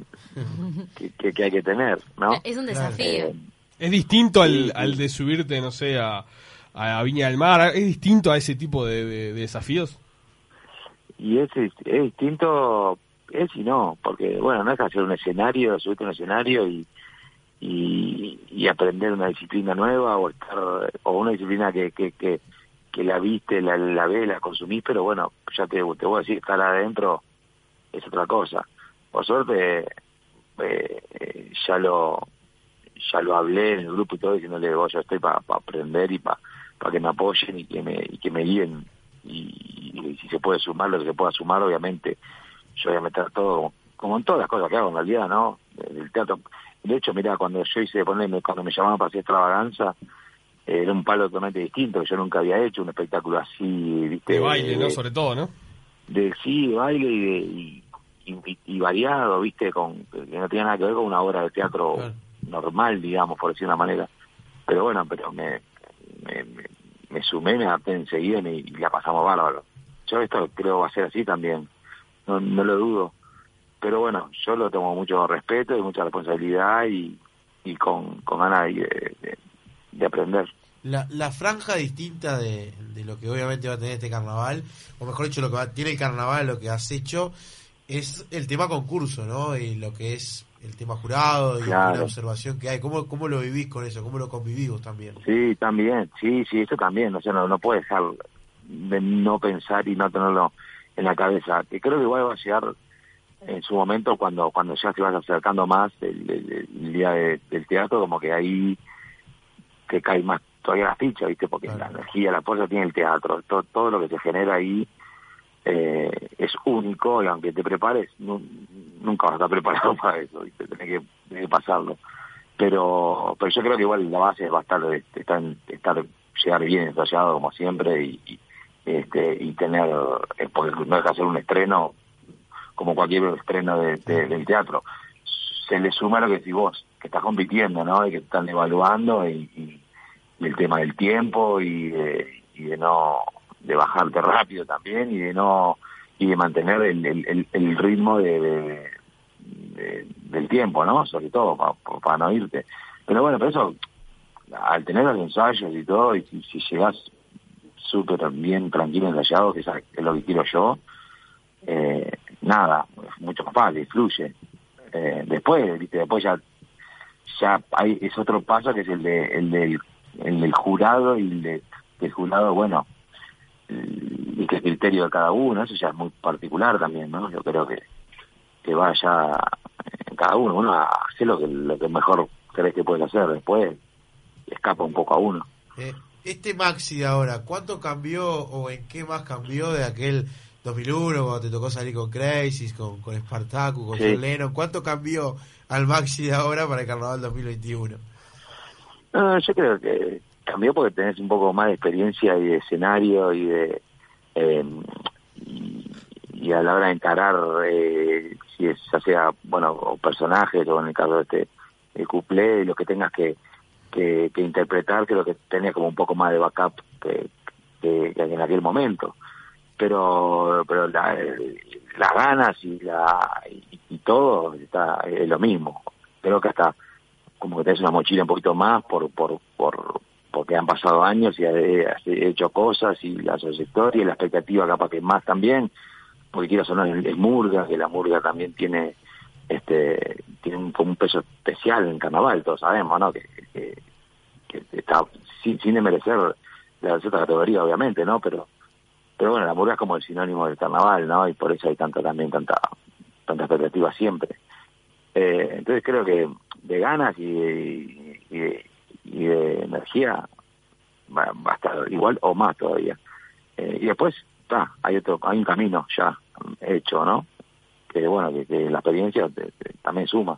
que, que, que hay que tener no es un desafío. Eh, Es distinto al, al de subirte, no sé, a, a Viña del Mar, es distinto a ese tipo de, de- de desafíos. y es, es, es distinto es y no porque bueno no es hacer un escenario subirte a un escenario y y, y aprender una disciplina nueva o estar o una disciplina que que, que, que la viste la, la ves la consumís pero bueno ya te, te voy a decir estar adentro es otra cosa por suerte eh, ya lo ya lo hablé en el grupo y todo diciéndole vos yo estoy para aprender y para que me apoyen y que me y que me guíen y, y si se puede sumar lo que se pueda sumar obviamente yo voy a meter todo como, en todas las cosas que hago en realidad no el teatro de hecho mira cuando yo hice ponerme cuando me llamaban para hacer extravaganza era un palo totalmente distinto que yo nunca había hecho un espectáculo así viste De baile, ¿no? Sobre todo, ¿no? de sí de baile y, de, y, y- y variado viste con que no tenía nada que ver con una obra de teatro normal digamos por decir una manera. Pero bueno pero me me, me, me sumé me adapté enseguida y, la pasamos bárbaro. Yo esto creo va a ser así también. No, no lo dudo. Pero bueno yo lo tomo mucho respeto y mucha responsabilidad y, y con, con ganas de, de- de aprender. La, la franja distinta de, de lo que obviamente va a tener este carnaval, o mejor dicho, lo que va, tiene el carnaval, lo que has hecho, es el tema concurso, ¿no? Y lo que es el tema jurado y Claro. la observación que hay. ¿Cómo, ¿Cómo lo vivís con eso? ¿Cómo lo convivís también? Sí, también, sí, sí, eso también, o sea, no, no puede dejar de no pensar y no tenerlo en la cabeza. Que creo que igual va a llegar en su momento cuando cuando ya se vaya acercando más el, el- el día de- del teatro, como que ahí que cae más todavía la ficha, ¿viste? Porque la energía, la fuerza tiene el teatro, todo, todo lo que se genera ahí eh, es único y aunque te prepares, nu- nunca vas a estar preparado para eso, ¿viste? Tenés que, tenés que pasarlo. Pero pero yo creo que igual la base va a estar, estar, llegar bien ensayado como siempre y, y, este y tener, eh, porque no deja de ser un estreno como cualquier estreno de- de- del teatro. Se le suma lo que decís vos, que estás compitiendo, ¿no? Y que están evaluando y, y- y el tema del tiempo y de, y de no de bajarte rápido también y de no y de mantener el, el, el- el ritmo de, de- de- del tiempo, ¿no? Sobre todo pa- pa- para no irte. Pero bueno, pero eso al tener los ensayos y todo y si, llegas súper bien tranquilo ensayado, que es, lo que quiero yo, eh, nada, mucho más fácil, fluye. Eh, después, viste, después ya ya hay es otro paso que es el de el del el jurado y el de del jurado bueno el- y que el criterio de cada uno eso ya es muy particular también no yo creo que que vaya en cada uno uno hace lo que lo que mejor crees que puedes hacer después escapa un poco a uno Eh, este Maxi de ahora, ¿cuánto cambió o en qué más cambió de aquel 2001 cuando te tocó salir con Crazy, con, con Spartacus, con Sí. ¿Cuánto cambió al Maxi de ahora para el Carnaval 2021? No, yo creo que cambió porque tenés un poco más de experiencia y de escenario y de eh, y, a la hora de encarar eh, si es ya sea bueno personajes o en el caso de este el cuplé lo que tengas que, que, que interpretar creo que tenés como un poco más de backup que, que, en aquel momento. Pero pero la- las ganas y la y todo está es lo mismo. Creo que hasta como que tenés una mochila un poquito más por por por porque han pasado años y has has hecho cosas y la trayectoria y la expectativa capaz que más también porque quiero sonar es, murga que la murga también tiene este tiene un, un peso especial en carnaval todos sabemos no que, que, está sin, sin desmerecer la otra categoría obviamente no pero pero bueno la murga es como el sinónimo del carnaval no y por eso hay tanta también tanta tanta expectativa siempre. Eh, entonces creo que de ganas y y de, y de energía va, va a estar igual o más todavía. Eh, y después está, hay otro, hay un camino ya hecho, ¿no? Que bueno, que, que la experiencia te- te- también suma.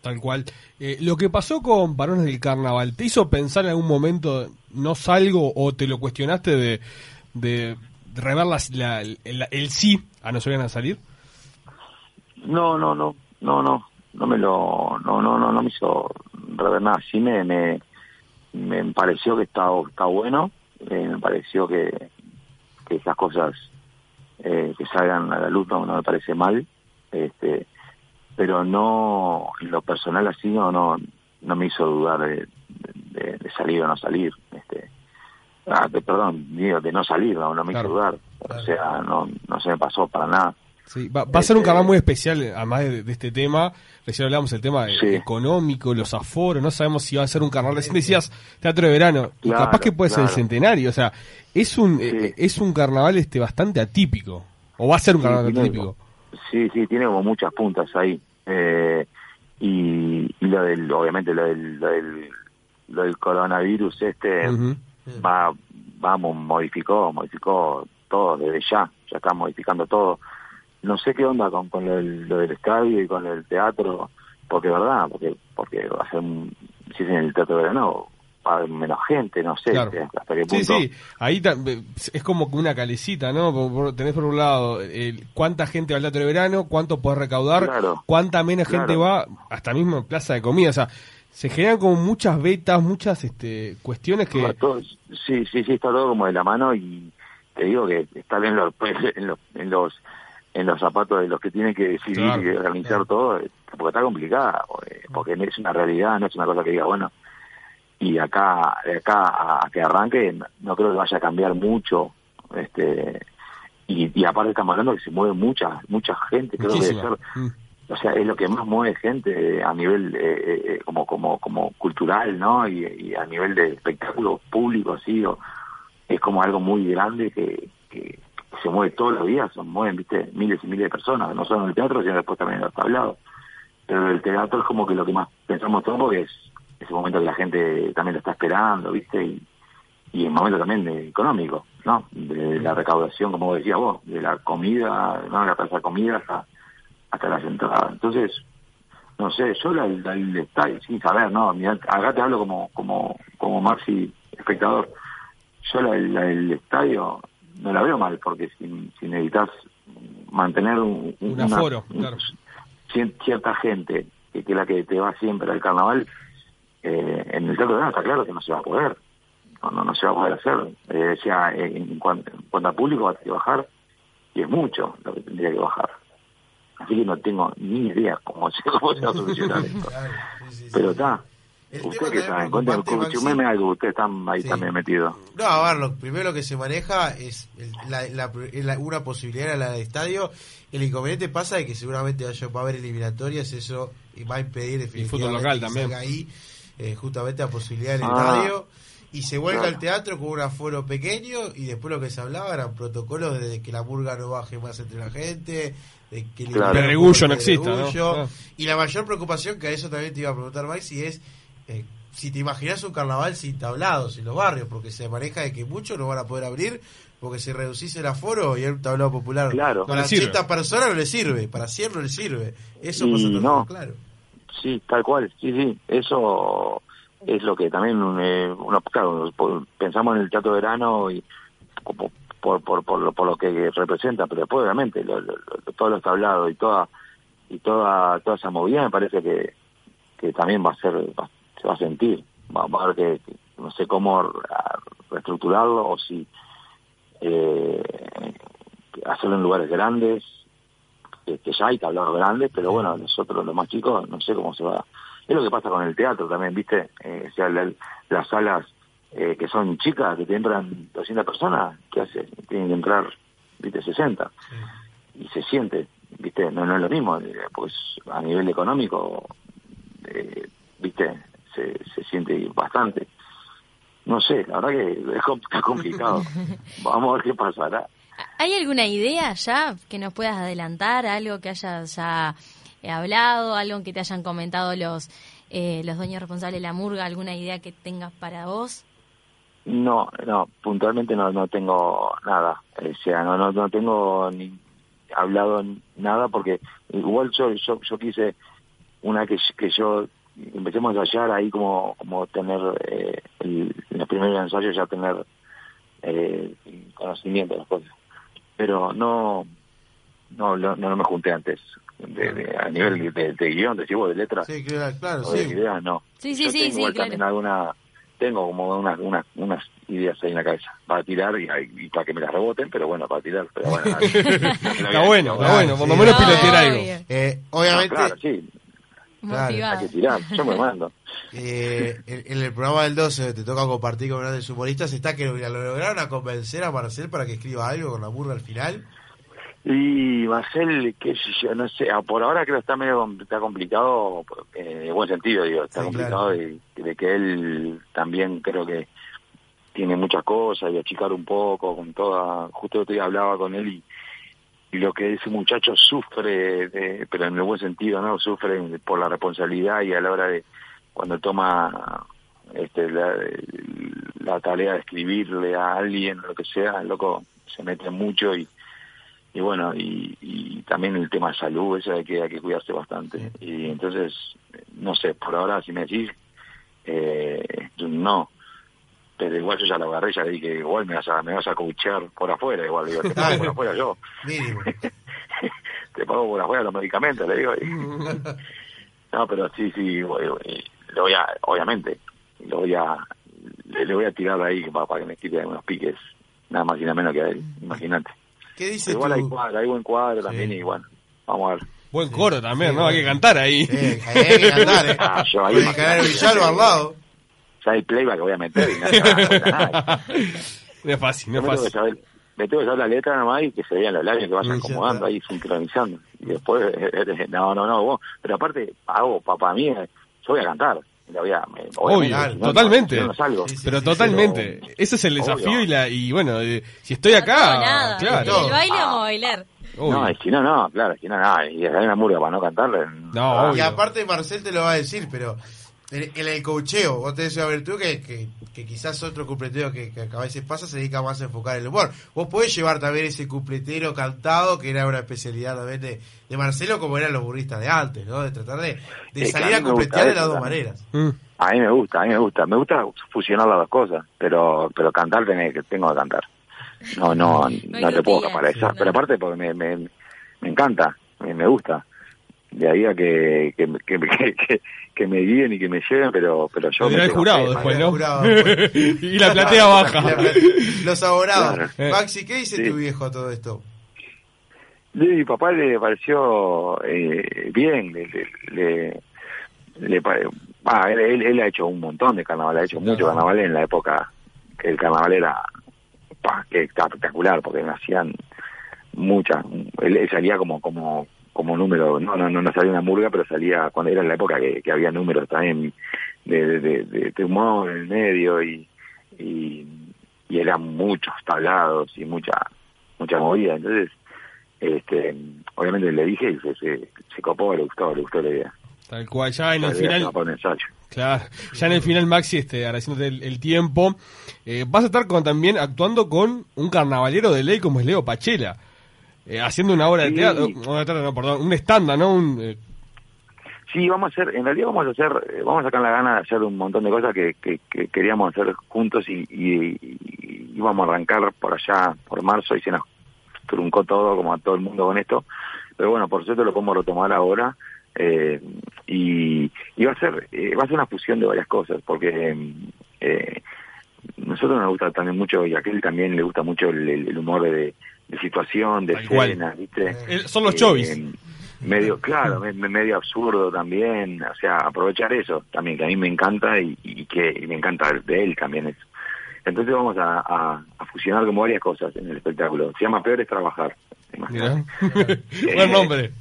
Tal cual. Eh, lo que pasó con Varones del Carnaval, ¿te hizo pensar en algún momento, no salgo o te lo cuestionaste de, de rever las- la- el, el sí a no se a salir? No, no, no, no, no, no me lo, no, no, no, no me hizo rever nada. Sí me, me, me pareció que está, está bueno, eh, me pareció que, que esas cosas eh, que salgan a la luz no, no me parece mal, este, pero no, en lo personal así no, no, no me hizo dudar de, de- de salir o no salir, este, ah, de- perdón, digo, de no salir, no, no me hizo dudar, o sea, no, no se me pasó para nada. Sí, va, va a ser un Este- carnaval muy especial, además de, de este tema. Recién hablamos del tema económico, los aforos, no sabemos si va a ser un carnaval. Recién decías teatro de verano, y capaz que puede ser el centenario. O sea, es un eh, es un carnaval este bastante atípico. O va a ser un carnaval atípico. Sí, sí, tiene como muchas puntas ahí. Eh, y, y lo del, obviamente lo del, lo del, lo del coronavirus este va, vamos, modificó, modificó todo desde ya, ya está modificando todo. No sé qué onda con, con lo, del, lo del estadio y con del teatro, porque verdad, porque porque va a ser un, si es en el teatro de verano, va a haber menos gente, no sé Claro. hasta qué Sí, punto. sí, ahí ta- es como una calecita, ¿no? Por- por- tenés por un lado el, cuánta gente va al teatro de verano, cuánto podés recaudar, Claro. cuánta menos gente va, hasta mismo en plaza de comida. O sea, se generan como muchas betas, muchas este, cuestiones que... Todo- sí, sí, sí, está todo como de la mano y te digo que está bien los, en los, en los en los zapatos de los que tienen que decidir Claro, y organizar todo, eh, porque está complicada, eh, porque es una realidad, no es una cosa que diga, bueno, y acá de acá a, que arranque no- creo que vaya a cambiar mucho, este y, y aparte estamos hablando que se mueve mucha mucha gente, creo que debe Muchísima. ser Mm. o sea es lo que más mueve gente a nivel eh, eh, como como como cultural no y, y a nivel de espectáculo público así o es como algo muy grande que, que se mueve todos los días, se mueven, viste, miles y miles de personas, no solo en el teatro, sino después también en los tablados. Pero el teatro es como que lo que más pensamos todos porque es ese momento que la gente también lo está esperando, viste, y, y el momento también de, económico, ¿no? De la recaudación, como decías vos, de la comida, ¿no? La plaza de comida hasta, hasta las entradas. Entonces, no sé, yo la, la- el estadio, sin saber, ¿no? Mirá, acá te hablo como, como, como Maxi espectador. Yo la, la- el estadio no la veo mal, porque si, si necesitas mantener un, Un aforo, claro. cier- cierta gente, que, es la que te va siempre al carnaval, eh, en el teatro de está claro que no se va a poder. No, no, no se va a poder hacer. Eh, o sea, en, en cuanto, en cuanto a público va a tener que bajar, y es mucho lo que tendría que bajar. Así que no tengo ni idea cómo se, cómo se va a solucionar esto. Pero está. Usted que sabe, cuéntame, consumeme algo, ustedes están ahí Sí. también metidos. No, a ver, lo primero lo que se maneja es la, la- la- una posibilidad era la del estadio. El inconveniente pasa de que seguramente vaya, va a haber eliminatorias, eso y va a impedir definitivamente fútbol local que también. salga ahí eh, justamente la posibilidad del Ah. estadio. Y se vuelve Claro. al teatro con un aforo pequeño y después lo que se hablaba eran protocolos de que la murga no baje más entre la gente, de que el Claro. el Pedregullo no exista, ¿no? Claro. Y la mayor preocupación, que a eso también te iba a preguntar Maxi, es eh, si te imaginas un carnaval sin tablados en los barrios, porque se maneja de que muchos no van a poder abrir, porque si reducís el aforo y un tablado popular Claro. para No le sirve. 80 personas no le sirve, para 100 no le sirve. Eso Y pasa no. claro. Sí, tal cual, sí, sí, eso es lo que también eh, uno, claro, pensamos en el teatro de verano y como por, por, por, lo, por lo que representa, pero después obviamente lo, lo- lo- todos los tablados y toda y toda toda esa movida me parece que, que también va a ser, va- se va a sentir, va, va a haber que, que no sé cómo re- reestructurarlo o si eh, hacerlo en lugares grandes, que, que ya hay tablados grandes, pero bueno, nosotros los más chicos no sé cómo se va. Es lo que pasa con el teatro también, ¿viste? Eh, o sea, la- las salas eh, que son chicas, que te entran 200 personas, ¿qué hace? Tienen que entrar, ¿viste? 60. Y se siente, ¿viste? No, no es lo mismo, eh, pues a nivel económico, eh, ¿viste? Se, se siente bastante. No sé, la verdad que es complicado. Vamos a ver qué pasará. ¿Hay alguna idea ya que nos puedas adelantar? ¿Algo que hayas ya eh, hablado? ¿Algo que te hayan comentado los, eh, los dueños responsables de la murga? ¿Alguna idea que tengas para vos? No, no, puntualmente no, no tengo nada. O sea, no, no, no tengo ni hablado nada porque igual yo, yo, yo quise, una que, que yo empecemos a ensayar ahí como, como tener, eh, el- en los primeros ensayos ya tener eh, conocimiento de las cosas. Pero no, no, no, no me junté antes. De, de- a nivel de, de, de guion, de, de letras. Sí, claro, claro, o de sí. ideas, no. Sí, sí, Yo sí, tengo sí, igual claro. también alguna, tengo como unas, unas, unas ideas ahí en la cabeza para tirar y, y para que me las reboten, pero bueno, para tirar. Pero bueno, Está bueno, está bueno, por lo menos pilotear algo. Eh, obviamente, claro, sí, Motivado. hay que tirar, yo me mando. eh, en, en el programa del 12 te toca compartir con grandes humoristas, está que lo lograron a convencer a Marcel para que escriba algo con la murga al final. Y Marcel, qué sé yo, no sé, ah, por ahora creo que está medio está complicado, eh, en buen sentido, digo, está Sí, complicado de, de que él también creo que tiene muchas cosas y achicar un poco con toda, justo el otro día hablaba con él y lo que ese muchacho sufre, de- pero en el buen sentido, ¿no? Sufre por la responsabilidad y a la hora de cuando toma este la, la tarea de escribirle a alguien, lo que sea, el loco se mete mucho y y bueno, y, y también el tema de salud, eso hay que, hay que cuidarse bastante. Y entonces, no sé, por ahora si me decís, eh, no. Pero igual yo ya lo agarré, ya le dije, igual me vas a, me vas a coachear por afuera, igual, digo, te pago por afuera yo. Te pago por afuera los medicamentos, le digo. no, pero sí, sí, voy- voy- a, obviamente, lo voy a, le, le voy a tirar ahí para, para que me tire unos piques, nada más y nada menos que a él, imagínate. ¿Qué dice Igual tu- hay cuadro, hay buen cuadro también y bueno, vamos a ver. Buen coro también, ¿no? Hay que cantar ahí. hay que cantar, ¿eh? Ah, yo ahí canal Villalba al lado. Ya hay playback que voy a meter y no es fácil, no es que fácil. saber, me tengo que saber la letra nomás y que se vean los labios que vayan acomodando ahí, sincronizando. Y después, no, no, no, vos, pero aparte, hago, para mí, eh, yo voy a cantar. la voy a... me- Obvio, no, totalmente. no, si no, no salgo. pero totalmente. Ese es el desafío Obvio. y la y bueno, eh, si estoy acá, No, nada. claro. El baile vamos a bailar. No, y si no, no, claro, si no, no, y hay una murga para no cantarle. No, Y aparte Marcel te lo va a decir, pero en, en el cocheo, vos tenés una virtud que, que, que quizás otro cupletero que, que a veces pasa se dedica más a enfocar el humor. Vos podés llevar también ese cupletero cantado, que era una especialidad también de, de Marcelo, como eran los burristas de antes, ¿no? De tratar de, de Es salir a cupletear de las eso dos maneras. A mí me gusta, a mí me gusta. Me gusta fusionar las dos cosas, pero pero cantar tenés que tengo que cantar. No, no, no, te puedo escapar a esa. Pero aparte porque me, me, me encanta, me, me gusta. De ahí a que, que, que, que, que- que me guíen y que me lleven, pero pero yo... Me el jurado fe, después. ¿no? y la platea baja. Los aborados. Claro. Eh. Maxi, ¿qué dice Sí. tu viejo a todo esto? Sí, mi papá le pareció eh, bien, le, le, le, le pare- ah, él, él, él ha hecho un montón de carnaval, ha hecho mucho carnaval en la época que el carnaval era pa, que espectacular, porque nacían muchas, él, él salía como como como número, no, no, no, salía una murga, pero salía cuando era en la época que, que había números también de, de, de, de humor en el medio y, y, y eran muchos tablados y mucha mucha movida, entonces este obviamente le dije y se, se, se copó, le gustó, le gustó la idea. Tal cual, ya en el final. Claro, ya en el final, Maxi, este, agradeciéndote el, el tiempo, eh, vas a estar con, también actuando con un carnavalero de ley como es Leo Pachela, eh, haciendo una obra de Sí. teatro, obra de teatro, no, perdón, un estándar, ¿no? Un, eh, Sí, vamos a hacer, en realidad vamos a hacer, eh, vamos a sacar la gana de hacer un montón de cosas que, que, que queríamos hacer juntos y, y, íbamos a arrancar por allá, por marzo, y se nos truncó todo, como a todo el mundo con esto. Pero bueno, por suerte lo podemos retomar ahora. eh, y, y va a ser eh, va a ser una fusión de varias cosas, porque eh, nosotros nos gusta también mucho, y a aquel también le gusta mucho el humor de, de situación, de Tal cual. escena, ¿viste? Son los Eh, chovis. medio claro me- me- medio absurdo también o sea aprovechar eso también que a mí me encanta y, y que y me encanta de él también eso entonces vamos a, a- a fusionar como varias cosas en el espectáculo se llama peor es trabajar mirá. Buen nombre.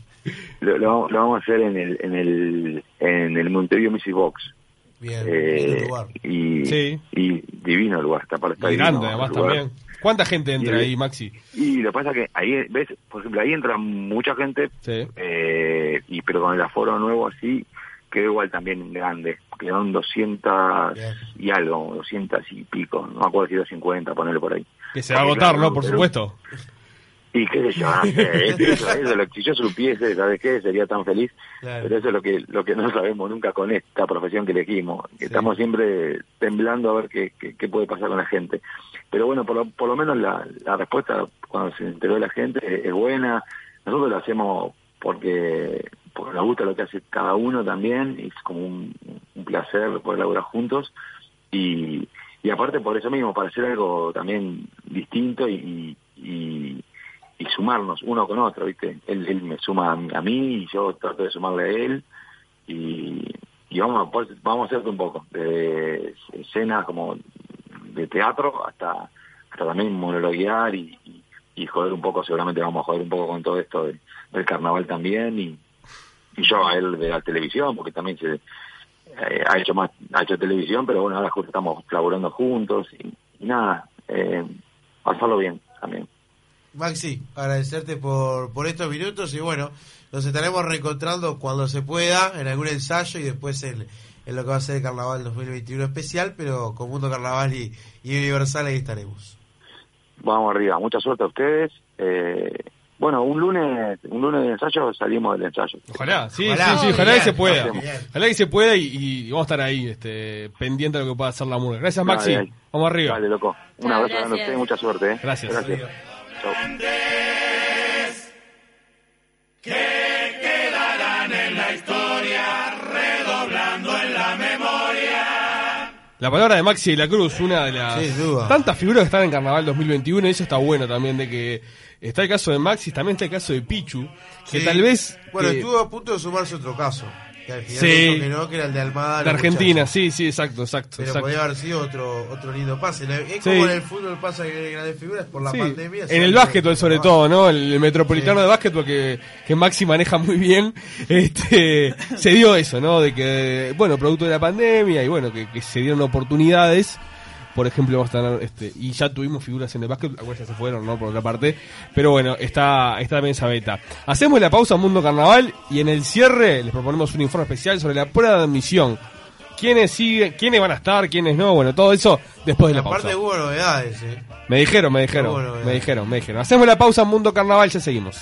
lo, lo- lo vamos a hacer en el en el en el Montevideo Music Box Bien, Eh, lugar. y, Sí. y divino el lugar está, para- grande, divino además lugar. también. ¿Cuánta gente entra ahí, Maxi? Y lo que pasa que ahí, ves, por ejemplo, ahí entra mucha gente, Sí. eh, y pero con el aforo nuevo así, quedó igual también grande. Quedaron 200 y algo, 200 y pico, no me acuerdo si era 50, ponerle por ahí. Que se va a agotar, ¿no? Por supuesto. Y qué sé yo, eso, eso, lo- si yo supiese, ¿sabes qué? Sería tan feliz. Claro. Pero eso es lo que lo que no sabemos nunca con esta profesión que elegimos. que Estamos siempre temblando a ver qué, qué, qué puede pasar con la gente. Pero bueno, por lo, por lo menos la, la respuesta cuando se enteró la gente es, es buena. Nosotros lo hacemos porque, porque nos gusta lo que hace cada uno también. y Es como un, un placer poder laburar juntos. Y, y aparte por eso mismo, para hacer algo también distinto y, y, y sumarnos uno con otro, ¿viste? Él, él me suma a mí, y yo trato de sumarle a él y, y vamos, vamos a hacerte un poco de escenas como de teatro hasta, hasta también monologuear y, joder un poco, seguramente vamos a joder un poco con todo esto de- del carnaval también y, yo a él de la televisión porque también se eh, ha hecho más ha hecho televisión pero bueno ahora justo estamos laburando juntos y, y nada eh, pasarlo bien también Maxi, agradecerte por, por estos minutos y bueno, nos estaremos reencontrando cuando se pueda en algún ensayo y después en, en lo que va a ser el Carnaval 2021 especial, pero con Mundo Carnaval y, y Universal ahí estaremos. vamos arriba mucha suerte a ustedes eh, bueno un lunes un lunes de ensayo salimos del ensayo Ojalá, sí, Ojalá. sí, sí, ojalá que se pueda. Ojalá que se pueda y, y vamos a estar ahí, este, pendiente de lo que pueda hacer la murga. Gracias, Maxi. Dale, dale. Vamos arriba. Dale, loco. Un abrazo grande a ustedes, mucha suerte. ¿eh? Gracias. Gracias. Chau. quedarán en la historia, redoblando en la memoria. La palabra de Maxi de la Cruz, una de las tantas figuras que están en Carnaval 2021, y eso está bueno también, de que está el caso de Maxi, también está el caso de Pichu, que Sí. tal vez... Bueno, eh, estuvo a punto de sumarse otro caso. Que al final Sí. dijo que no, que era el de Almada. De los Argentina, muchachos. sí, sí, exacto, exacto. Pero exacto. podría haber sido otro, otro lindo pase. Es Sí. como en el fútbol pasa que hay grandes figuras por la Sí, pandemia. en el básquetbol sobre todo, ¿no? El, el metropolitano de básquetbol que, que Maxi maneja muy bien, este, se dio eso, ¿no? De que, bueno, producto de la pandemia y bueno, que, que se dieron oportunidades. Por ejemplo, vamos a tener, este, y ya tuvimos figuras en el básquet, algunas ya se fueron, ¿no? Por otra parte. Pero bueno, está, está también esa beta. Hacemos la pausa Mundo Carnaval y en el cierre les proponemos un informe especial sobre la prueba de admisión. ¿Quiénes siguen, quiénes van a estar, quiénes no? Bueno, todo eso después de la pausa. Aparte hubo novedades, eh. Me dijeron, me dijeron, me dijeron, me dijeron. Hacemos la pausa en Mundo Carnaval, ya seguimos.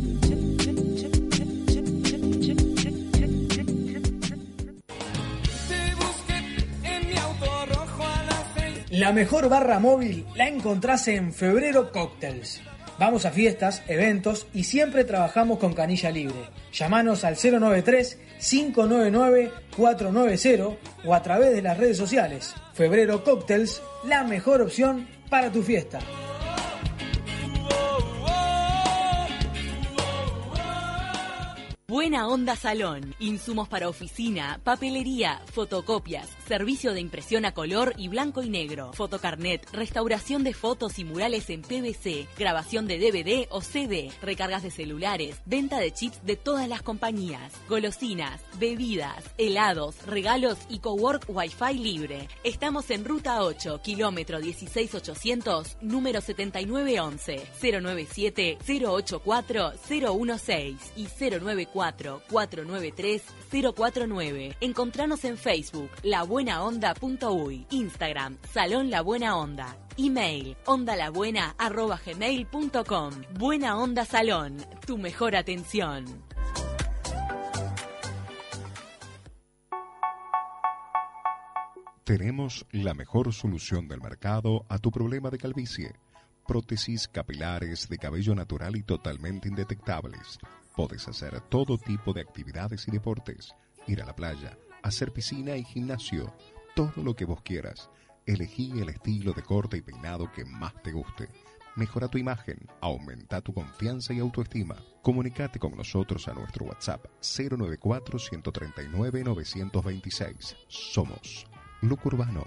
La mejor barra móvil la encontrás en Febrero Cocktails. Vamos a fiestas, eventos y siempre trabajamos con canilla libre. Llámanos al 093-599-490 o a través de las redes sociales. Febrero Cocktails, la mejor opción para tu fiesta. Buena Onda Salón. Insumos para oficina, papelería, fotocopias, servicio de impresión a color y blanco y negro, fotocarnet, restauración de fotos y murales en PVC, grabación de DVD o CD, recargas de celulares, venta de chips de todas las compañías, golosinas, bebidas, helados, regalos y cowork Wi-Fi libre. Estamos en Ruta 8, kilómetro 16800, número 7911, 097 084 016 y 094 493 049. Encontranos en Facebook labuenaonda.uy, Instagram Salón La Buena Onda, email ondalabuena@gmail.com. Buena Onda Salón, tu mejor atención. Tenemos la mejor solución del mercado a tu problema de calvicie. Prótesis capilares de cabello natural y totalmente indetectables. Puedes hacer todo tipo de actividades y deportes. Ir a la playa, hacer piscina y gimnasio. Todo lo que vos quieras. Elegí el estilo de corte y peinado que más te guste. Mejora tu imagen, aumenta tu confianza y autoestima. Comunicate con nosotros a nuestro WhatsApp 094 139 926. Somos Look Urbano.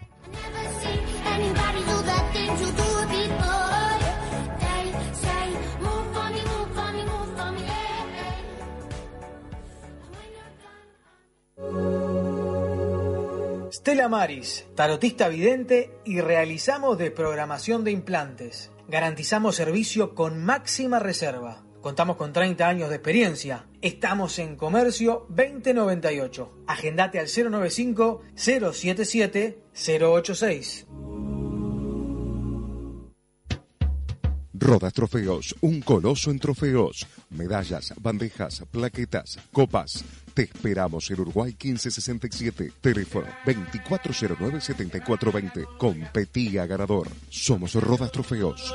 Stella Maris, tarotista vidente y realizamos desprogramación de implantes. Garantizamos servicio con máxima reserva. Contamos con 30 años de experiencia. Estamos en Comercio 2098. Agendate al 095 077 086. Rodas Trofeos, un coloso en trofeos, medallas, bandejas, plaquetas, copas. Te esperamos en Uruguay 1567, teléfono 2409-7420. Competía ganador. Somos Rodas Trofeos.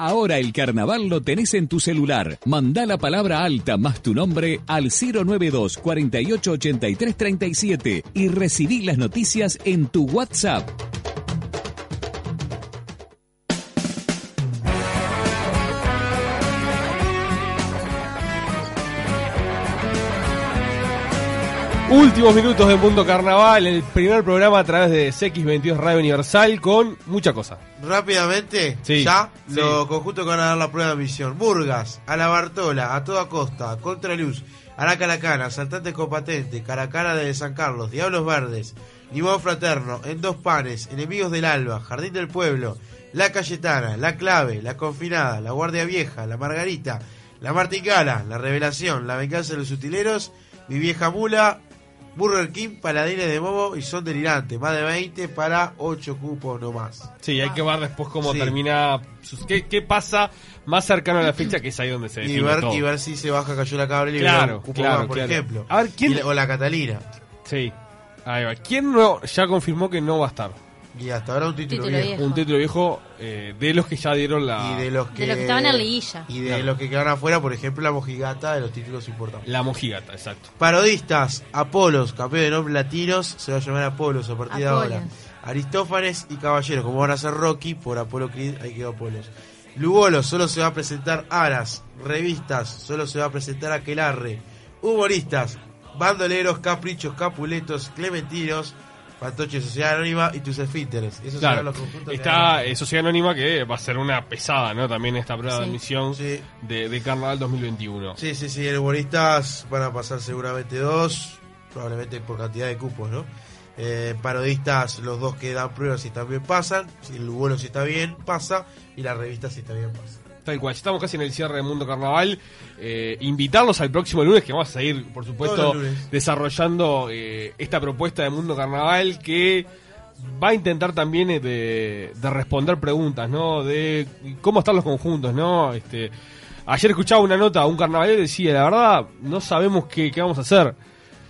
Ahora el carnaval lo tenés en tu celular. Mandá la palabra alta más tu nombre al 092 48 83 37 y recibí las noticias en tu WhatsApp. Últimos minutos de Mundo Carnaval, el primer programa a través de CX22 Radio Universal con mucha cosa. Rápidamente, Sí, ya, sí. los conjuntos que van a dar la prueba de misión. Murgas, a la Bartola, a toda costa, Contraluz, a la Calacana, Saltante Compatente, Caracana de San Carlos, Diablos Verdes, Limón Fraterno, En Dos Panes, Enemigos del Alba, Jardín del Pueblo, La Cayetana, La Clave, La Confinada, La Guardia Vieja, La Margarita, La Marticala, La Revelación, La Venganza de los Sutileros, Mi Vieja Mula, Burger King, Paladines de Momo y Son Delirantes. Más de 20 para 8 cupos nomás. Sí, hay que ver después cómo Sí. termina, sus- qué, qué pasa más cercano a la fecha, que es ahí donde se Y define ver, todo. y ver si se baja Cayó la Cabra y Claro, un claro, más, por claro. ejemplo. A ver, ¿quién- Y o la Catalina. Sí, ahí va. ¿Quién no, ya confirmó que no va a estar? Y hasta ahora un título, Título viejo. viejo. Un título viejo eh, de los que ya dieron la, Y de los que, De los que estaban en liguilla. Y de Claro. los que quedaron afuera, por ejemplo, la mojigata de los títulos importantes. la mojigata, exacto. Parodistas, Apolos, campeón de nombres latinos, se va a llamar Apolos a partir de ahora. Aristófanes y Caballeros, como van a ser Rocky, por Apolo Creed, ahí quedó Apolos. Lugolo, solo se va a presentar Aras. Revistas, solo se va a presentar Aquelarre. Humoristas, bandoleros, caprichos, capuletos, clementinos, fantoche Sociedad Anónima y tus esfínteres. Esos Claro, los conjuntos está eh, Sociedad Anónima que va a ser una pesada, ¿no? También esta prueba de Sí. admisión de, de Carnaval 2021. Sí, sí, sí, en humoristas van a pasar seguramente dos, probablemente por cantidad de cupos, ¿no? Eh, parodistas, los dos que dan pruebas y también pasan, si el Lugolo si está bien, pasa, y la revista si está bien, pasa. Tal cual, ya estamos casi en el cierre de Mundo Carnaval. Eh, invitarlos al próximo lunes, que vamos a seguir, por supuesto, desarrollando eh, esta propuesta de Mundo Carnaval que va a intentar también eh, de, de responder preguntas, ¿no? De cómo están los conjuntos, ¿no? Este, ayer escuchaba una nota, un carnavalero decía, la verdad, no sabemos qué, qué vamos a hacer.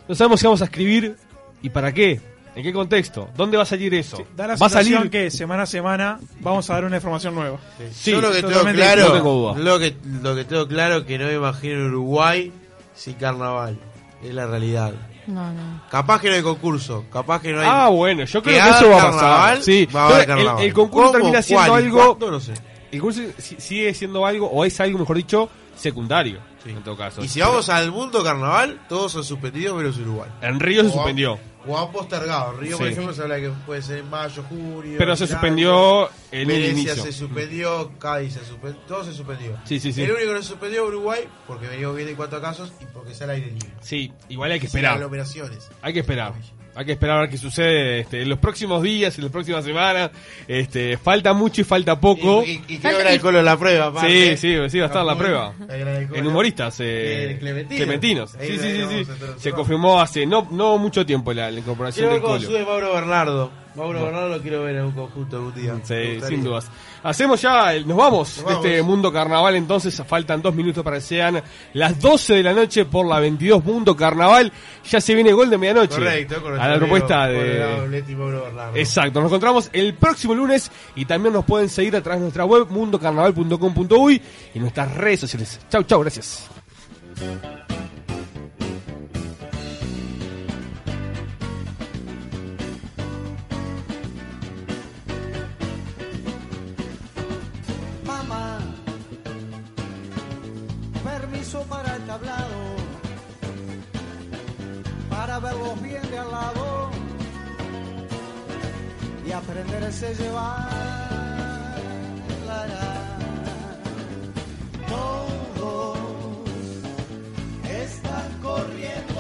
No sabemos si vamos a escribir y para qué. ¿En qué contexto? ¿Dónde va a salir eso? Da la ¿Va a sensación salir? que semana a semana vamos a dar una información nueva. Sí, Yo lo que tengo claro, no. Lo que, lo que tengo claro que no me imagino Uruguay sin carnaval. Es la realidad. No, no. Capaz que no hay concurso, capaz que no hay. Ah, bueno, yo creo que, haga eso va a carnaval, pasar. Sí, va a el- carnaval. El, concurso termina siendo ¿Cuál algo. No sé. El concurso si- sigue siendo algo, o es algo, mejor dicho, secundario. En todo caso. Y si vamos al mundo carnaval, todos son suspendidos menos Uruguay. En Río se suspendió. O han postergado. Río, por Sí. ejemplo, se habla que puede ser en mayo, junio. Pero se suspendió en el Venecia inicio. se suspendió, Cádiz se suspendió, todo se suspendió. Sí, sí, sí. El único que no se suspendió es Uruguay, porque venimos bien en cuanto a casos y porque al aire libre. Sí, igual hay que esperar. aglomeraciones. Hay que esperar. Hay que esperar a ver qué sucede este, en los próximos días, en las próximas semanas. Este, falta mucho y falta poco. Y, y, y creo que el colo la prueba, Sí, aparte. sí, sí, va a estar la prueba. En humoristas, eh, Clementinos. Sí, sí, sí, sí. Se confirmó hace no, no mucho tiempo la, la incorporación del colo. sube Mauro Bernardo. Mauro Bernardo lo quiero ver en un conjunto algún día. Sí, sin dudas. Hacemos ya, el- nos vamos de vamos. este mundo carnaval, entonces faltan dos minutos para que sean las 12 de la noche por la 22 Mundo Carnaval. Ya se viene gol de medianoche. Correcto, con a la propuesta de... Colorado Leti Mauro Bernardo. Exacto, nos encontramos el próximo lunes y también nos pueden seguir a través de nuestra web mundocarnaval.com.uy y nuestras redes sociales. Chau, chau, gracias. los bien de al lado y aprenderse a llevar. Todos están corriendo.